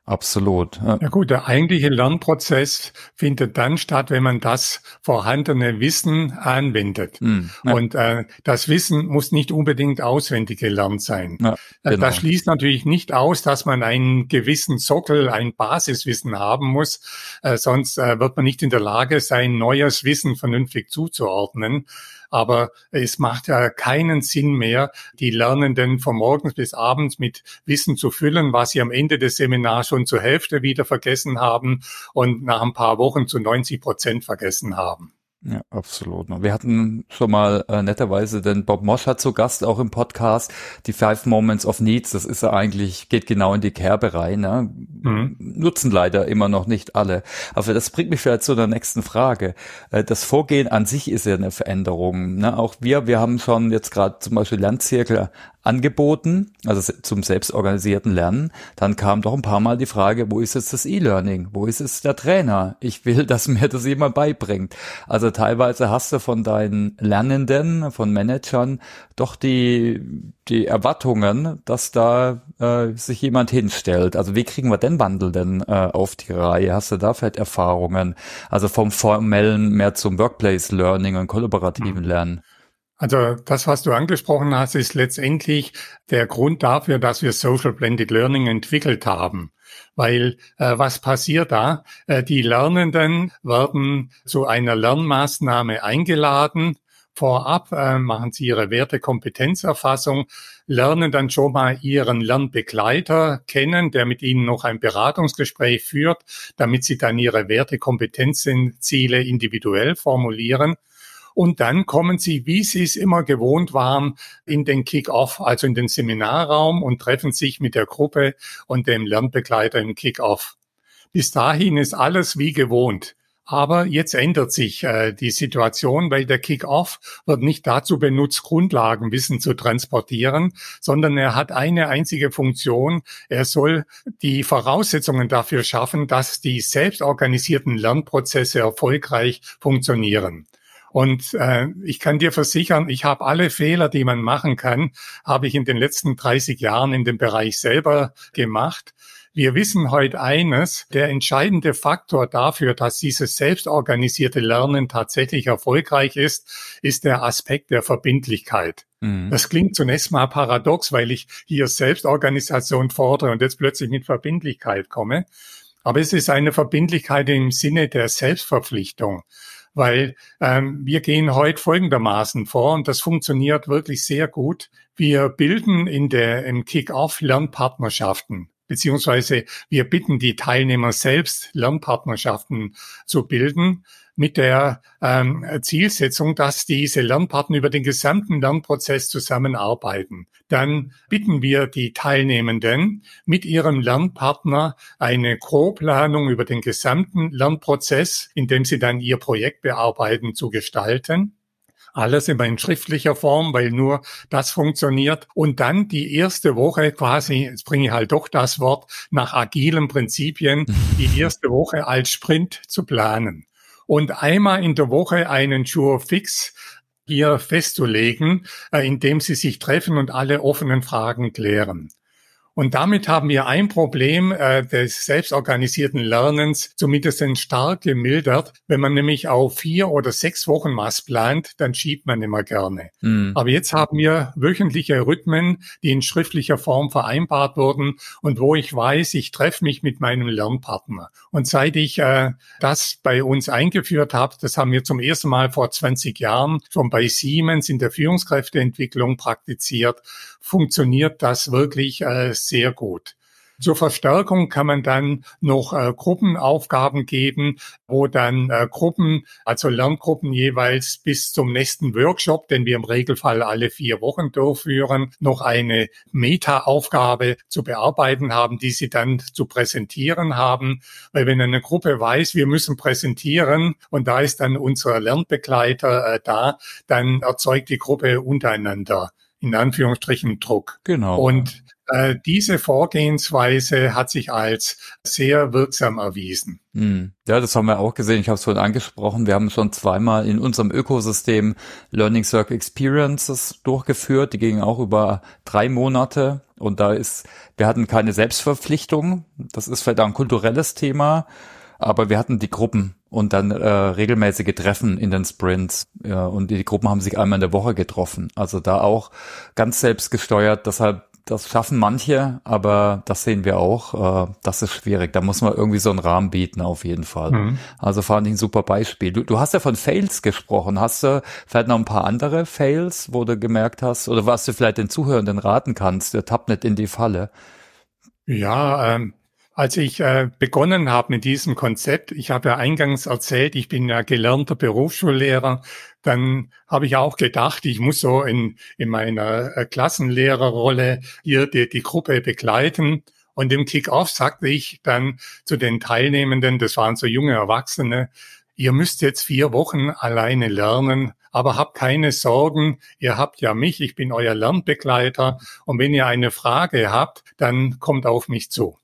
Absolut. Ja. ja gut, der eigentliche Lernprozess findet dann statt, wenn man das vorhandene Wissen anwendet. Mm, ja. Und äh, das Wissen muss nicht unbedingt auswendig gelernt sein. Ja, äh, genau. Das schließt natürlich nicht aus, dass man einen gewissen Sockel, ein Basiswissen haben muss. Äh, sonst äh, wird man nicht in der Lage sein, neues Wissen vernünftig zuzuordnen. Aber es macht ja keinen Sinn mehr, die Lernenden von morgens bis abends mit Wissen zu füllen, was sie am Ende des Seminars schon zur Hälfte wieder vergessen haben und nach ein paar Wochen zu 90 Prozent vergessen haben. Ja, absolut. Wir hatten schon mal äh, netterweise den Bob Moscher zu Gast auch im Podcast. Die Five Moments of Needs, das ist ja eigentlich, geht genau in die Kerbe rein. Ne? Mhm. Nutzen leider immer noch nicht alle. Aber das bringt mich vielleicht zu der nächsten Frage. Äh, das Vorgehen an sich ist ja eine Veränderung. Ne? Auch wir, wir haben schon jetzt gerade zum Beispiel Lernzirkel angeboten, also zum selbstorganisierten Lernen. Dann kam doch ein paar Mal die Frage, wo ist jetzt das E-Learning? Wo ist jetzt der Trainer? Ich will, dass mir das jemand beibringt. Also teilweise hast du von deinen Lernenden, von Managern doch die, die Erwartungen, dass da äh, sich jemand hinstellt. Also wie kriegen wir den Wandel denn äh, auf die Reihe? Hast du da vielleicht Erfahrungen? Also vom formellen mehr zum Workplace Learning und kollaborativen mhm. Lernen? Also das, was du angesprochen hast, ist letztendlich der Grund dafür, dass wir Social Blended Learning entwickelt haben. Weil äh, was passiert da? Äh, die Lernenden werden zu einer Lernmaßnahme eingeladen. Vorab äh, machen sie ihre Wertekompetenzerfassung, lernen dann schon mal ihren Lernbegleiter kennen, der mit ihnen noch ein Beratungsgespräch führt, damit sie dann ihre Wertekompetenzziele individuell formulieren. Und dann kommen sie, wie sie es immer gewohnt waren, in den Kick-Off, also in den Seminarraum und treffen sich mit der Gruppe und dem Lernbegleiter im Kick-Off. Bis dahin ist alles wie gewohnt. Aber jetzt ändert sich äh, die Situation, weil der Kick-Off wird nicht dazu benutzt, Grundlagenwissen zu transportieren, sondern er hat eine einzige Funktion. Er soll die Voraussetzungen dafür schaffen, dass die selbstorganisierten Lernprozesse erfolgreich funktionieren. Und äh, ich kann dir versichern, ich habe alle Fehler, die man machen kann, habe ich in den letzten 30 Jahren in dem Bereich selber gemacht. Wir wissen heute eines, der entscheidende Faktor dafür, dass dieses selbstorganisierte Lernen tatsächlich erfolgreich ist, ist der Aspekt der Verbindlichkeit. Mhm. Das klingt zunächst mal paradox, weil ich hier Selbstorganisation fordere und jetzt plötzlich mit Verbindlichkeit komme. Aber es ist eine Verbindlichkeit im Sinne der Selbstverpflichtung weil ähm, wir gehen heute folgendermaßen vor und das funktioniert wirklich sehr gut. Wir bilden in der im Kick-Off Lernpartnerschaften beziehungsweise wir bitten die Teilnehmer selbst Lernpartnerschaften zu bilden mit der ähm, Zielsetzung, dass diese Lernpartner über den gesamten Lernprozess zusammenarbeiten. Dann bitten wir die Teilnehmenden mit ihrem Lernpartner eine Co-Planung über den gesamten Lernprozess, in dem sie dann ihr Projekt bearbeiten, zu gestalten alles immer in schriftlicher Form, weil nur das funktioniert. Und dann die erste Woche quasi, jetzt bringe ich halt doch das Wort, nach agilen Prinzipien, die erste Woche als Sprint zu planen und einmal in der Woche einen Sure Fix hier festzulegen, äh, indem sie sich treffen und alle offenen Fragen klären. Und damit haben wir ein Problem äh, des selbstorganisierten Lernens zumindest stark gemildert. Wenn man nämlich auf vier oder sechs Wochen was plant, dann schiebt man immer gerne. Mhm. Aber jetzt haben wir wöchentliche Rhythmen, die in schriftlicher Form vereinbart wurden und wo ich weiß, ich treffe mich mit meinem Lernpartner. Und seit ich äh, das bei uns eingeführt habe, das haben wir zum ersten Mal vor 20 Jahren schon bei Siemens in der Führungskräfteentwicklung praktiziert, funktioniert das wirklich äh, sehr gut. Zur Verstärkung kann man dann noch äh, Gruppenaufgaben geben, wo dann äh, Gruppen, also Lerngruppen jeweils bis zum nächsten Workshop, den wir im Regelfall alle vier Wochen durchführen, noch eine Meta-Aufgabe zu bearbeiten haben, die sie dann zu präsentieren haben. Weil wenn eine Gruppe weiß, wir müssen präsentieren und da ist dann unser Lernbegleiter äh, da, dann erzeugt die Gruppe untereinander in Anführungsstrichen Druck. Genau. Und äh, diese Vorgehensweise hat sich als sehr wirksam erwiesen. Hm. Ja, das haben wir auch gesehen. Ich habe es vorhin angesprochen. Wir haben schon zweimal in unserem Ökosystem Learning Circle Experiences durchgeführt. Die gingen auch über drei Monate. Und da ist, wir hatten keine Selbstverpflichtung. Das ist vielleicht auch ein kulturelles Thema. Aber wir hatten die Gruppen und dann äh, regelmäßige Treffen in den Sprints. Ja, und die Gruppen haben sich einmal in der Woche getroffen. Also da auch ganz selbst gesteuert. Deshalb das schaffen manche, aber das sehen wir auch. Äh, das ist schwierig. Da muss man irgendwie so einen Rahmen bieten, auf jeden Fall. Mhm. Also fand ich ein super Beispiel. Du, du hast ja von Fails gesprochen. Hast du vielleicht noch ein paar andere Fails, wo du gemerkt hast, oder was du vielleicht den Zuhörenden raten kannst, der tappt nicht in die Falle? Ja, ähm, als ich äh, begonnen habe mit diesem Konzept, ich habe ja eingangs erzählt, ich bin ja gelernter Berufsschullehrer, dann habe ich auch gedacht, ich muss so in, in meiner äh, Klassenlehrerrolle hier die, die Gruppe begleiten. Und im Kick-Off sagte ich dann zu den Teilnehmenden, das waren so junge Erwachsene, ihr müsst jetzt vier Wochen alleine lernen, aber habt keine Sorgen, ihr habt ja mich, ich bin euer Lernbegleiter und wenn ihr eine Frage habt, dann kommt auf mich zu.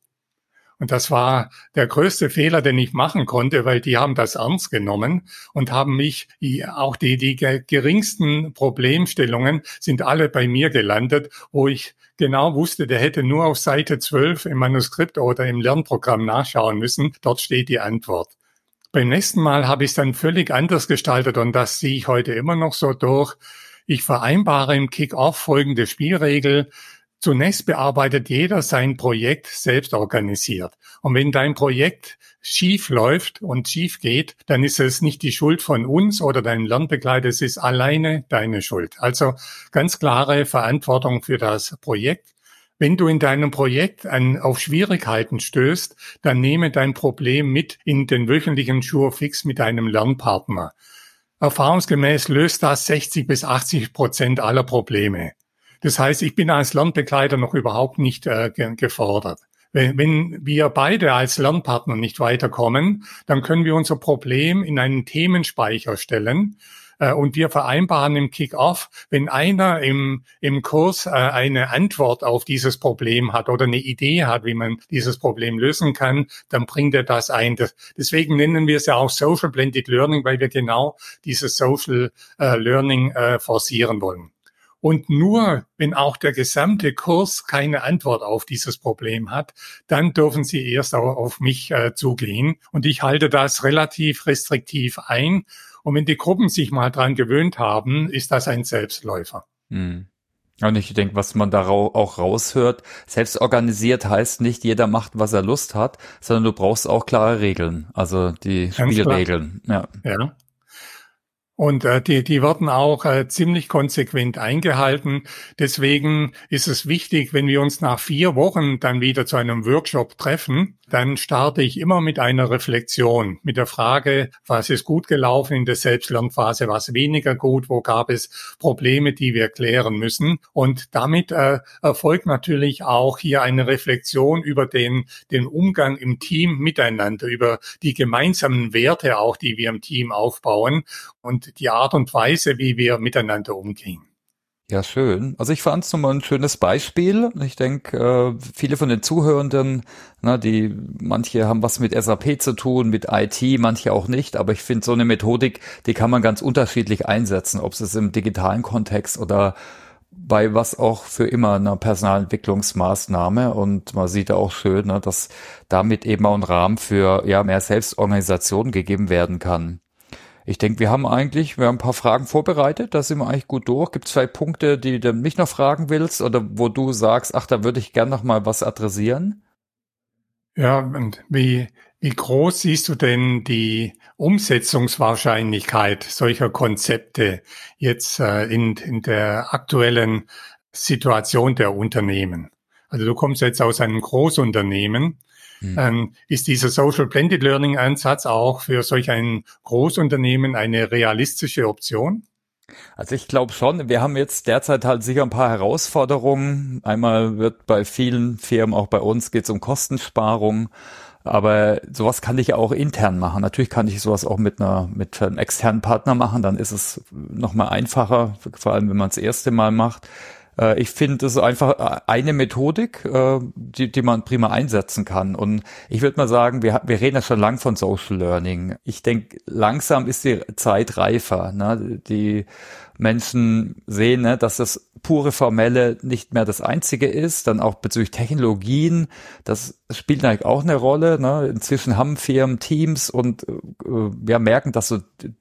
Und das war der größte Fehler, den ich machen konnte, weil die haben das ernst genommen und haben mich, auch die, die geringsten Problemstellungen sind alle bei mir gelandet, wo ich genau wusste, der hätte nur auf Seite 12 im Manuskript oder im Lernprogramm nachschauen müssen. Dort steht die Antwort. Beim nächsten Mal habe ich es dann völlig anders gestaltet und das sehe ich heute immer noch so durch. Ich vereinbare im Kick-Off folgende Spielregel. Zunächst bearbeitet jeder sein Projekt selbst organisiert. Und wenn dein Projekt schief läuft und schief geht, dann ist es nicht die Schuld von uns oder deinem Lernbegleiter, es ist alleine deine Schuld. Also ganz klare Verantwortung für das Projekt. Wenn du in deinem Projekt an, auf Schwierigkeiten stößt, dann nehme dein Problem mit in den wöchentlichen Surefix mit deinem Lernpartner. Erfahrungsgemäß löst das 60 bis 80 Prozent aller Probleme. Das heißt, ich bin als Lernbegleiter noch überhaupt nicht äh, gefordert. Wenn, wenn wir beide als Lernpartner nicht weiterkommen, dann können wir unser Problem in einen Themenspeicher stellen äh, und wir vereinbaren im Kick-Off, wenn einer im, im Kurs äh, eine Antwort auf dieses Problem hat oder eine Idee hat, wie man dieses Problem lösen kann, dann bringt er das ein. Deswegen nennen wir es ja auch Social Blended Learning, weil wir genau dieses Social äh, Learning forcieren wollen. Und nur wenn auch der gesamte Kurs keine Antwort auf dieses Problem hat, dann dürfen Sie erst auch auf mich äh, zugehen. Und ich halte das relativ restriktiv ein. Und wenn die Gruppen sich mal dran gewöhnt haben, ist das ein Selbstläufer. Hm. Und ich denke, was man da auch raushört, selbst organisiert heißt nicht, jeder macht, was er Lust hat, sondern du brauchst auch klare Regeln, also die Ganz Spielregeln. Ja. ja. Und äh, die, die werden auch äh, ziemlich konsequent eingehalten. Deswegen ist es wichtig, wenn wir uns nach vier Wochen dann wieder zu einem Workshop treffen, dann starte ich immer mit einer Reflexion, mit der Frage, was ist gut gelaufen in der Selbstlernphase, was weniger gut, wo gab es Probleme, die wir klären müssen. Und damit äh, erfolgt natürlich auch hier eine Reflexion über den, den Umgang im Team miteinander, über die gemeinsamen Werte auch, die wir im Team aufbauen und die Art und Weise, wie wir miteinander umgehen. Ja, schön. Also ich fand es nochmal ein schönes Beispiel. Ich denke, äh, viele von den Zuhörenden, na, die manche haben was mit SAP zu tun, mit IT, manche auch nicht, aber ich finde so eine Methodik, die kann man ganz unterschiedlich einsetzen, ob es im digitalen Kontext oder bei was auch für immer einer Personalentwicklungsmaßnahme und man sieht auch schön, ne, dass damit eben auch ein Rahmen für ja mehr Selbstorganisation gegeben werden kann. Ich denke, wir haben eigentlich, wir haben ein paar Fragen vorbereitet, da sind wir eigentlich gut durch. Gibt es vielleicht Punkte, die du mich noch fragen willst oder wo du sagst, ach, da würde ich gern noch mal was adressieren? Ja, und wie, wie groß siehst du denn die Umsetzungswahrscheinlichkeit solcher Konzepte jetzt äh, in, in der aktuellen Situation der Unternehmen? Also du kommst jetzt aus einem Großunternehmen. Hm. Ähm, ist dieser Social Blended Learning Ansatz auch für solch ein Großunternehmen eine realistische Option? Also ich glaube schon, wir haben jetzt derzeit halt sicher ein paar Herausforderungen. Einmal wird bei vielen Firmen, auch bei uns, geht es um Kostensparung. Aber sowas kann ich auch intern machen. Natürlich kann ich sowas auch mit einer mit einem externen Partner machen. Dann ist es noch mal einfacher, vor allem wenn man es das erste Mal macht. Äh, ich finde, das ist einfach eine Methodik, äh, die, die man prima einsetzen kann. Und ich würde mal sagen, wir, wir reden ja schon lang von Social Learning. Ich denke, langsam ist die Zeit reifer. Ne? Die Menschen sehen, ne, dass das pure Formelle nicht mehr das Einzige ist, dann auch bezüglich Technologien, das spielt eigentlich auch eine Rolle. Ne? Inzwischen haben Firmen Teams und äh, wir merken, dass so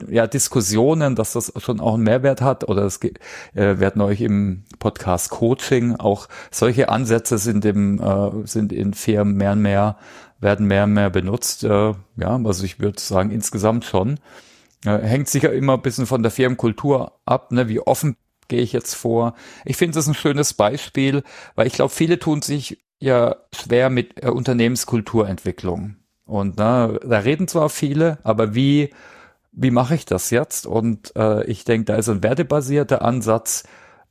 ja Diskussionen, dass das schon auch einen Mehrwert hat. Oder es äh, werden euch im Podcast Coaching auch solche Ansätze sind im äh, sind in Firmen mehr und mehr werden mehr und mehr benutzt. Äh, ja, also ich würde sagen insgesamt schon. Hängt sicher immer ein bisschen von der Firmenkultur ab, ne? wie offen gehe ich jetzt vor. Ich finde es ein schönes Beispiel, weil ich glaube, viele tun sich ja schwer mit äh, Unternehmenskulturentwicklung. Und ne, da reden zwar viele, aber wie, wie mache ich das jetzt? Und äh, ich denke, da ist ein wertebasierter Ansatz,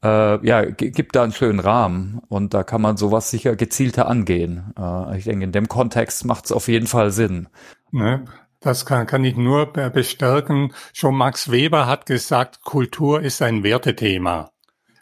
äh, ja, gibt da einen schönen Rahmen und da kann man sowas sicher gezielter angehen. Äh, ich denke, in dem Kontext macht es auf jeden Fall Sinn. Ne? Das kann, kann ich nur bestärken. Schon Max Weber hat gesagt, Kultur ist ein Wertethema.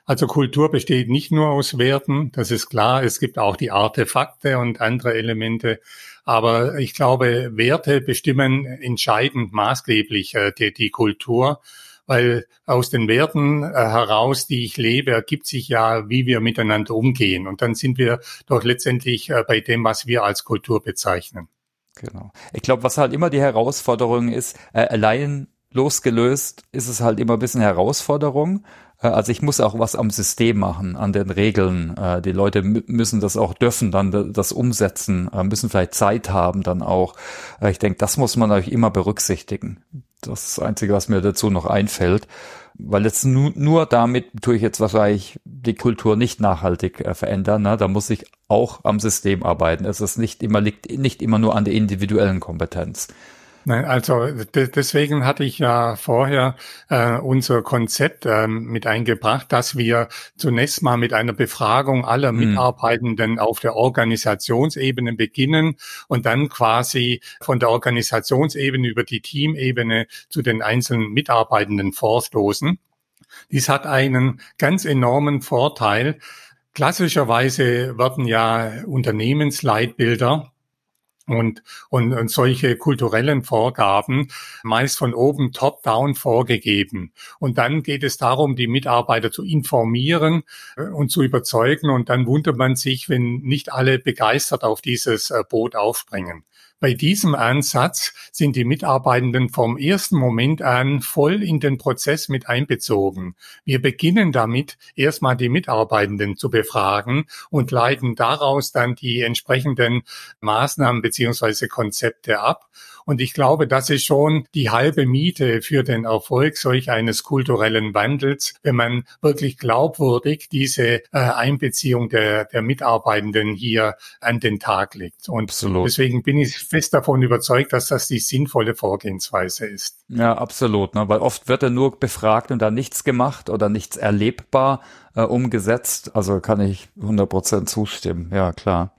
Also Kultur besteht nicht nur aus Werten, das ist klar. Es gibt auch die Artefakte und andere Elemente. Aber ich glaube, Werte bestimmen entscheidend maßgeblich äh, die, die Kultur weil aus den Werten äh, heraus, die ich lebe, ergibt sich ja, wie wir miteinander umgehen. Und dann sind wir doch letztendlich äh, bei dem, was wir als Kultur bezeichnen. Genau. Ich glaube, was halt immer die Herausforderung ist, äh, allein losgelöst ist es halt immer ein bisschen Herausforderung. Äh, also ich muss auch was am System machen, an den Regeln. Äh, die Leute müssen das auch dürfen, dann das umsetzen, äh, müssen vielleicht Zeit haben dann auch. Ich denke, das muss man euch immer berücksichtigen. Das ist das Einzige, was mir dazu noch einfällt. Weil jetzt nu nur damit tue ich jetzt wahrscheinlich die Kultur nicht nachhaltig verändern. Ne? Da muss ich auch am System arbeiten. Es ist nicht immer, liegt nicht immer nur an der individuellen Kompetenz. Nein, also deswegen hatte ich ja vorher äh, unser Konzept äh, mit eingebracht, dass wir zunächst mal mit einer Befragung aller hm. Mitarbeitenden auf der Organisationsebene beginnen und dann quasi von der Organisationsebene über die Teamebene zu den einzelnen Mitarbeitenden vorstoßen. Dies hat einen ganz enormen Vorteil. Klassischerweise werden ja Unternehmensleitbilder und, und, und solche kulturellen Vorgaben meist von oben top-down vorgegeben. Und dann geht es darum, die Mitarbeiter zu informieren äh, und zu überzeugen. Und dann wundert man sich, wenn nicht alle begeistert auf dieses äh, Boot aufspringen. Bei diesem Ansatz sind die Mitarbeitenden vom ersten Moment an voll in den Prozess mit einbezogen. Wir beginnen damit, erstmal die Mitarbeitenden zu befragen und leiten daraus dann die entsprechenden Maßnahmen beziehungsweise Konzepte ab. Und ich glaube, das ist schon die halbe Miete für den Erfolg solch eines kulturellen Wandels, wenn man wirklich glaubwürdig diese äh, Einbeziehung der, der Mitarbeitenden hier an den Tag legt. Und absolut. deswegen bin ich fest davon überzeugt, dass das die sinnvolle Vorgehensweise ist. Ja, absolut. Ne? Weil oft wird er nur befragt und da nichts gemacht oder nichts erlebbar äh, umgesetzt. Also kann ich 100 Prozent zustimmen. Ja, klar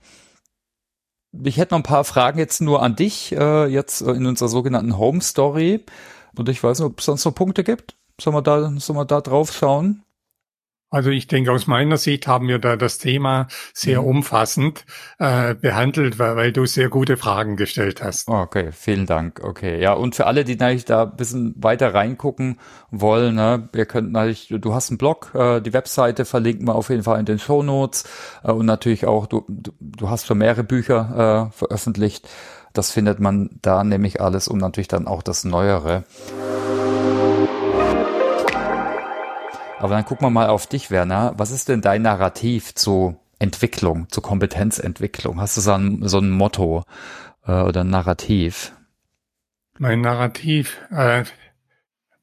ich hätte noch ein paar Fragen jetzt nur an dich, äh, jetzt in unserer sogenannten Home Story. Und ich weiß nicht, ob es sonst noch Punkte gibt. Sollen wir da, sollen wir da drauf schauen? Also ich denke, aus meiner Sicht haben wir da das Thema sehr mhm. umfassend äh, behandelt, weil, weil, du sehr gute Fragen gestellt hast. Okay, vielen Dank. Okay, ja, und für alle, die natürlich da ein bisschen weiter reingucken wollen, ne, ihr könnt natürlich, du hast einen Blog, äh, die Webseite verlinken wir auf jeden Fall in den Show Notes äh, und natürlich auch, du, du, du hast schon mehrere Bücher äh, veröffentlicht. Das findet man da nämlich alles und natürlich dann auch das Neuere. Aber dann gucken wir mal auf dich, Werner. Was ist denn dein Narrativ zu Entwicklung, zu Kompetenzentwicklung? Hast du so ein, so ein Motto äh, oder ein Narrativ? Mein Narrativ, äh,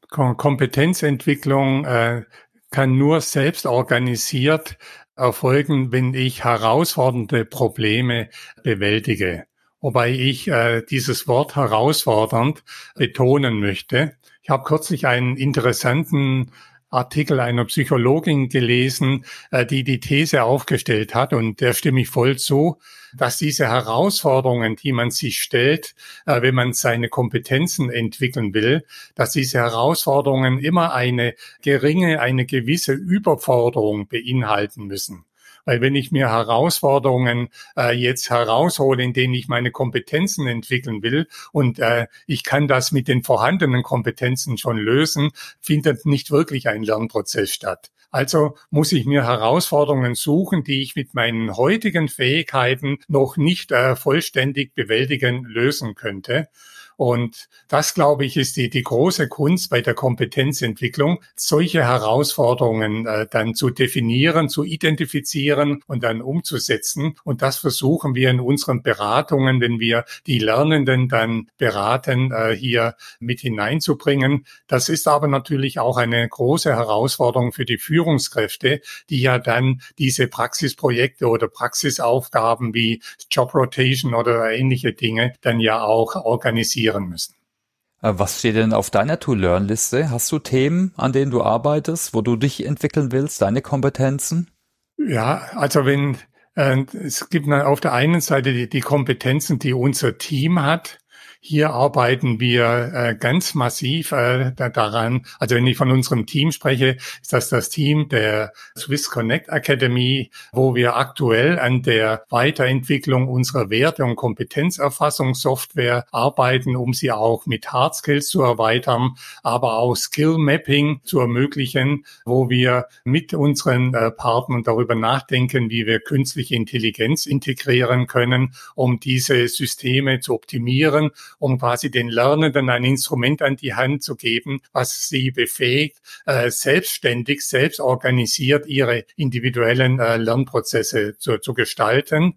Kompetenzentwicklung äh, kann nur selbst organisiert erfolgen, wenn ich herausfordernde Probleme bewältige. Wobei ich äh, dieses Wort herausfordernd betonen möchte. Ich habe kürzlich einen interessanten Artikel einer Psychologin gelesen, äh, die die These aufgestellt hat, und der stimme ich voll zu, dass diese Herausforderungen, die man sich stellt, äh, wenn man seine Kompetenzen entwickeln will, dass diese Herausforderungen immer eine geringe, eine gewisse Überforderung beinhalten müssen. Weil wenn ich mir Herausforderungen äh, jetzt heraushole, in denen ich meine Kompetenzen entwickeln will und äh, ich kann das mit den vorhandenen Kompetenzen schon lösen, findet nicht wirklich ein Lernprozess statt. Also muss ich mir Herausforderungen suchen, die ich mit meinen heutigen Fähigkeiten noch nicht äh, vollständig bewältigen lösen könnte. Und das, glaube ich, ist die, die große Kunst bei der Kompetenzentwicklung, solche Herausforderungen äh, dann zu definieren, zu identifizieren und dann umzusetzen. Und das versuchen wir in unseren Beratungen, wenn wir die Lernenden dann beraten, äh, hier mit hineinzubringen. Das ist aber natürlich auch eine große Herausforderung für die Führungskräfte, die ja dann diese Praxisprojekte oder Praxisaufgaben wie Job Rotation oder ähnliche Dinge dann ja auch organisieren investieren müssen. Äh, was steht denn auf deiner To-Learn-Liste? Hast du Themen, an denen du arbeitest, wo du dich entwickeln willst, deine Kompetenzen? Ja, also wenn äh, es gibt auf der einen Seite die, die Kompetenzen, die unser Team hat, hier arbeiten wir äh, ganz massiv äh, daran. Also wenn ich von unserem Team spreche, ist das das Team der Swiss Connect Academy, wo wir aktuell an der Weiterentwicklung unserer Werte- und Kompetenzerfassungssoftware arbeiten, um sie auch mit Hard Skills zu erweitern, aber auch Skill Mapping zu ermöglichen, wo wir mit unseren äh, Partnern darüber nachdenken, wie wir künstliche Intelligenz integrieren können, um diese Systeme zu optimieren um quasi den Lernenden ein Instrument an die Hand zu geben, was sie befähigt, äh, selbstständig, selbst organisiert ihre individuellen äh, Lernprozesse zu, zu gestalten.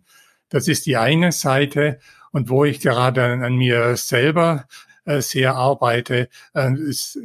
Das ist die eine Seite. Und wo ich gerade an mir selber äh, sehr arbeite.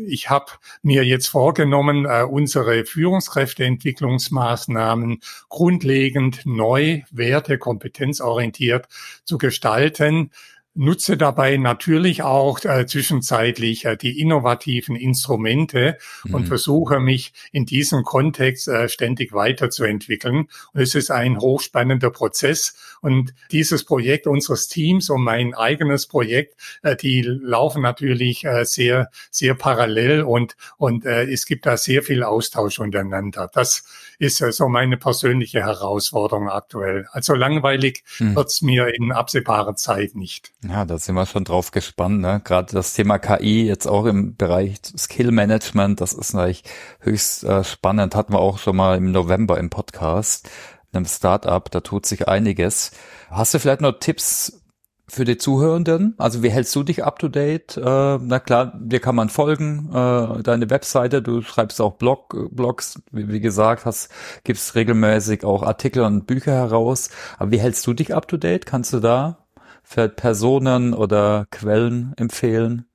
Ich habe mir jetzt vorgenommen, unsere Führungskräfteentwicklungsmaßnahmen grundlegend neu, werte, kompetenzorientiert zu gestalten nutze dabei natürlich auch äh, zwischenzeitlich äh, die innovativen Instrumente mhm. und versuche mich in diesem Kontext äh, ständig weiterzuentwickeln. Und es ist ein hochspannender Prozess. Und dieses Projekt unseres Teams und mein eigenes Projekt, äh, die laufen natürlich äh, sehr, sehr parallel und, und äh, es gibt da sehr viel Austausch untereinander. Das ist äh, so meine persönliche Herausforderung aktuell. Also langweilig mhm. wird's mir in absehbarer Zeit nicht. Ja, da sind wir schon drauf gespannt. Ne? Gerade das Thema KI jetzt auch im Bereich Skill Management, das ist natürlich höchst äh, spannend. Hatten wir auch schon mal im November im Podcast, einem Startup. Da tut sich einiges. Hast du vielleicht noch Tipps für die Zuhörenden? Also wie hältst du dich up to date? Äh, na klar, dir kann man folgen, äh, deine Webseite, du schreibst auch Blog, Blogs, wie, wie gesagt, hast, gibst regelmäßig auch Artikel und Bücher heraus. Aber wie hältst du dich up to date? Kannst du da für Personen oder Quellen empfehlen?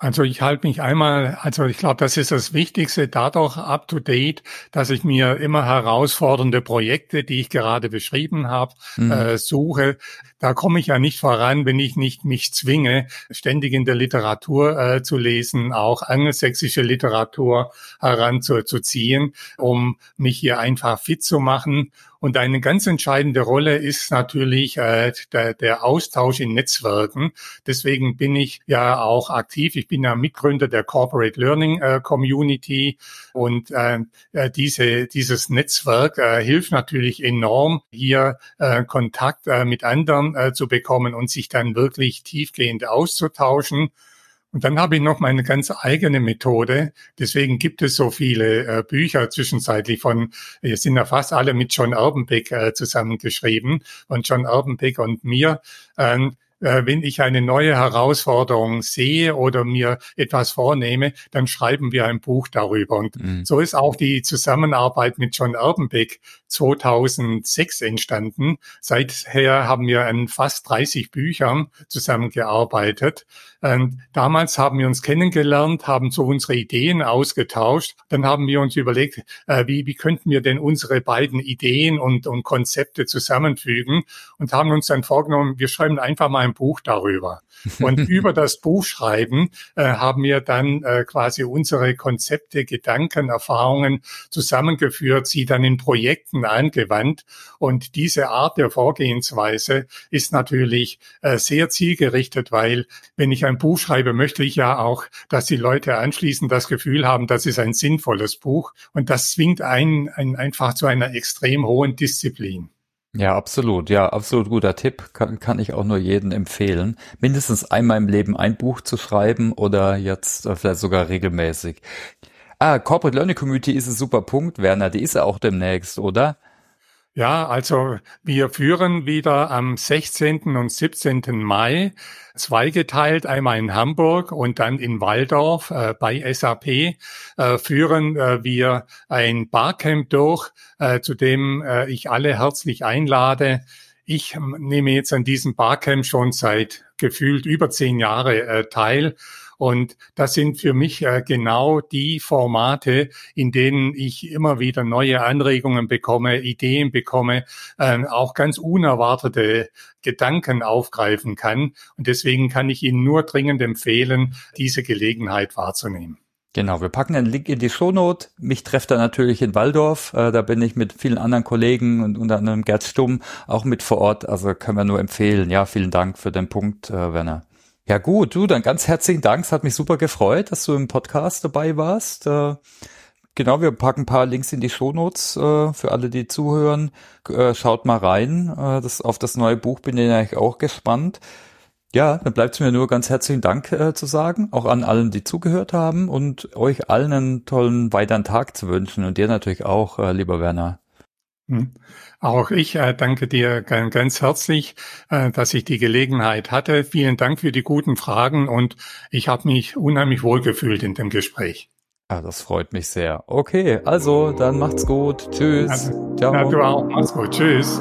Also ich halte mich einmal, also ich glaube, das ist das Wichtigste, dadurch up to date, dass ich mir immer herausfordernde Projekte, die ich gerade beschrieben habe, mhm. äh, suche. Da komme ich ja nicht voran, wenn ich nicht mich zwinge, ständig in der Literatur äh, zu lesen, auch angelsächsische Literatur heranzuziehen, um mich hier einfach fit zu machen Und eine ganz entscheidende Rolle ist natürlich äh, der, der Austausch in Netzwerken. Deswegen bin ich ja auch aktiv. Ich bin ja Mitgründer der Corporate Learning äh, Community und äh, äh diese, dieses Netzwerk äh, hilft natürlich enorm, hier äh, Kontakt äh, mit anderen äh, zu bekommen und sich dann wirklich tiefgehend auszutauschen. Und dann habe ich noch meine ganz eigene Methode. Deswegen gibt es so viele äh, Bücher zwischenzeitlich von, wir sind ja fast alle mit John Erbenbeck äh, zusammengeschrieben, von John Erbenbeck und mir. Ähm, äh, wenn ich eine neue Herausforderung sehe oder mir etwas vornehme, dann schreiben wir ein Buch darüber. Und mhm. so ist auch die Zusammenarbeit mit John Erbenbeck 2006 entstanden. Seither haben wir an fast 30 Büchern zusammengearbeitet. Und damals haben wir uns kennengelernt, haben so unsere Ideen ausgetauscht. Dann haben wir uns überlegt, äh, wie, wie könnten wir denn unsere beiden Ideen und, und Konzepte zusammenfügen und haben uns dann vorgenommen, wir schreiben einfach mal ein Buch darüber. Und über das Buchschreiben äh, haben wir dann äh, quasi unsere Konzepte, Gedanken, Erfahrungen zusammengeführt, sie dann in Projekten angewandt. Und diese Art der Vorgehensweise ist natürlich sehr zielgerichtet, weil wenn ich ein Buch schreibe, möchte ich ja auch, dass die Leute anschließend das Gefühl haben, das ist ein sinnvolles Buch. Und das zwingt einen, einen einfach zu einer extrem hohen Disziplin. Ja, absolut. Ja, absolut guter Tipp. Kann, kann ich auch nur jedem empfehlen. Mindestens einmal im Leben ein Buch zu schreiben oder jetzt äh, vielleicht sogar regelmäßig. Ah, Corporate Learning Community ist ein super Punkt, Werner. Die ist ja auch demnächst, oder? Ja, also wir führen wieder am 16. und 17. Mai zweigeteilt, einmal in Hamburg und dann in Waldorf äh, bei SAP, äh, führen äh, wir ein Barcamp durch, äh, zu dem äh, ich alle herzlich einlade. Ich nehme jetzt an diesem Barcamp schon seit gefühlt über zehn Jahre äh, teil und das sind für mich äh, genau die Formate, in denen ich immer wieder neue Anregungen bekomme, Ideen bekomme, äh, auch ganz unerwartete Gedanken aufgreifen kann. Und deswegen kann ich Ihnen nur dringend empfehlen, diese Gelegenheit wahrzunehmen. Genau, wir packen einen Link in die Shownote. Mich trefft er natürlich in Waldorf. Äh, da bin ich mit vielen anderen Kollegen und unter anderem Gerd Stumm auch mit vor Ort. Also können wir nur empfehlen. Ja, vielen Dank für den Punkt, äh, Werner. Ja gut, du, dann ganz herzlichen Dank. Es hat mich super gefreut, dass du im Podcast dabei warst. Äh, genau, wir packen ein paar Links in die Shownotes äh, für alle, die zuhören. Äh, schaut mal rein. Äh, das, auf das neue Buch bin ich eigentlich auch gespannt. Ja, dann bleibt es mir nur ganz herzlichen Dank zu sagen, auch an allen, die zugehört haben und euch allen einen tollen weiteren Tag zu wünschen und dir natürlich auch, lieber Werner. Hm. Auch ich äh, danke dir ganz, ganz herzlich, äh, dass ich die Gelegenheit hatte. Vielen Dank für die guten Fragen und ich habe mich unheimlich wohlgefühlt in dem Gespräch. Ja, das freut mich sehr. Okay, also dann macht's gut. Tschüss. Also, Ciao. Ja, du auch. Mach's gut. Tschüss.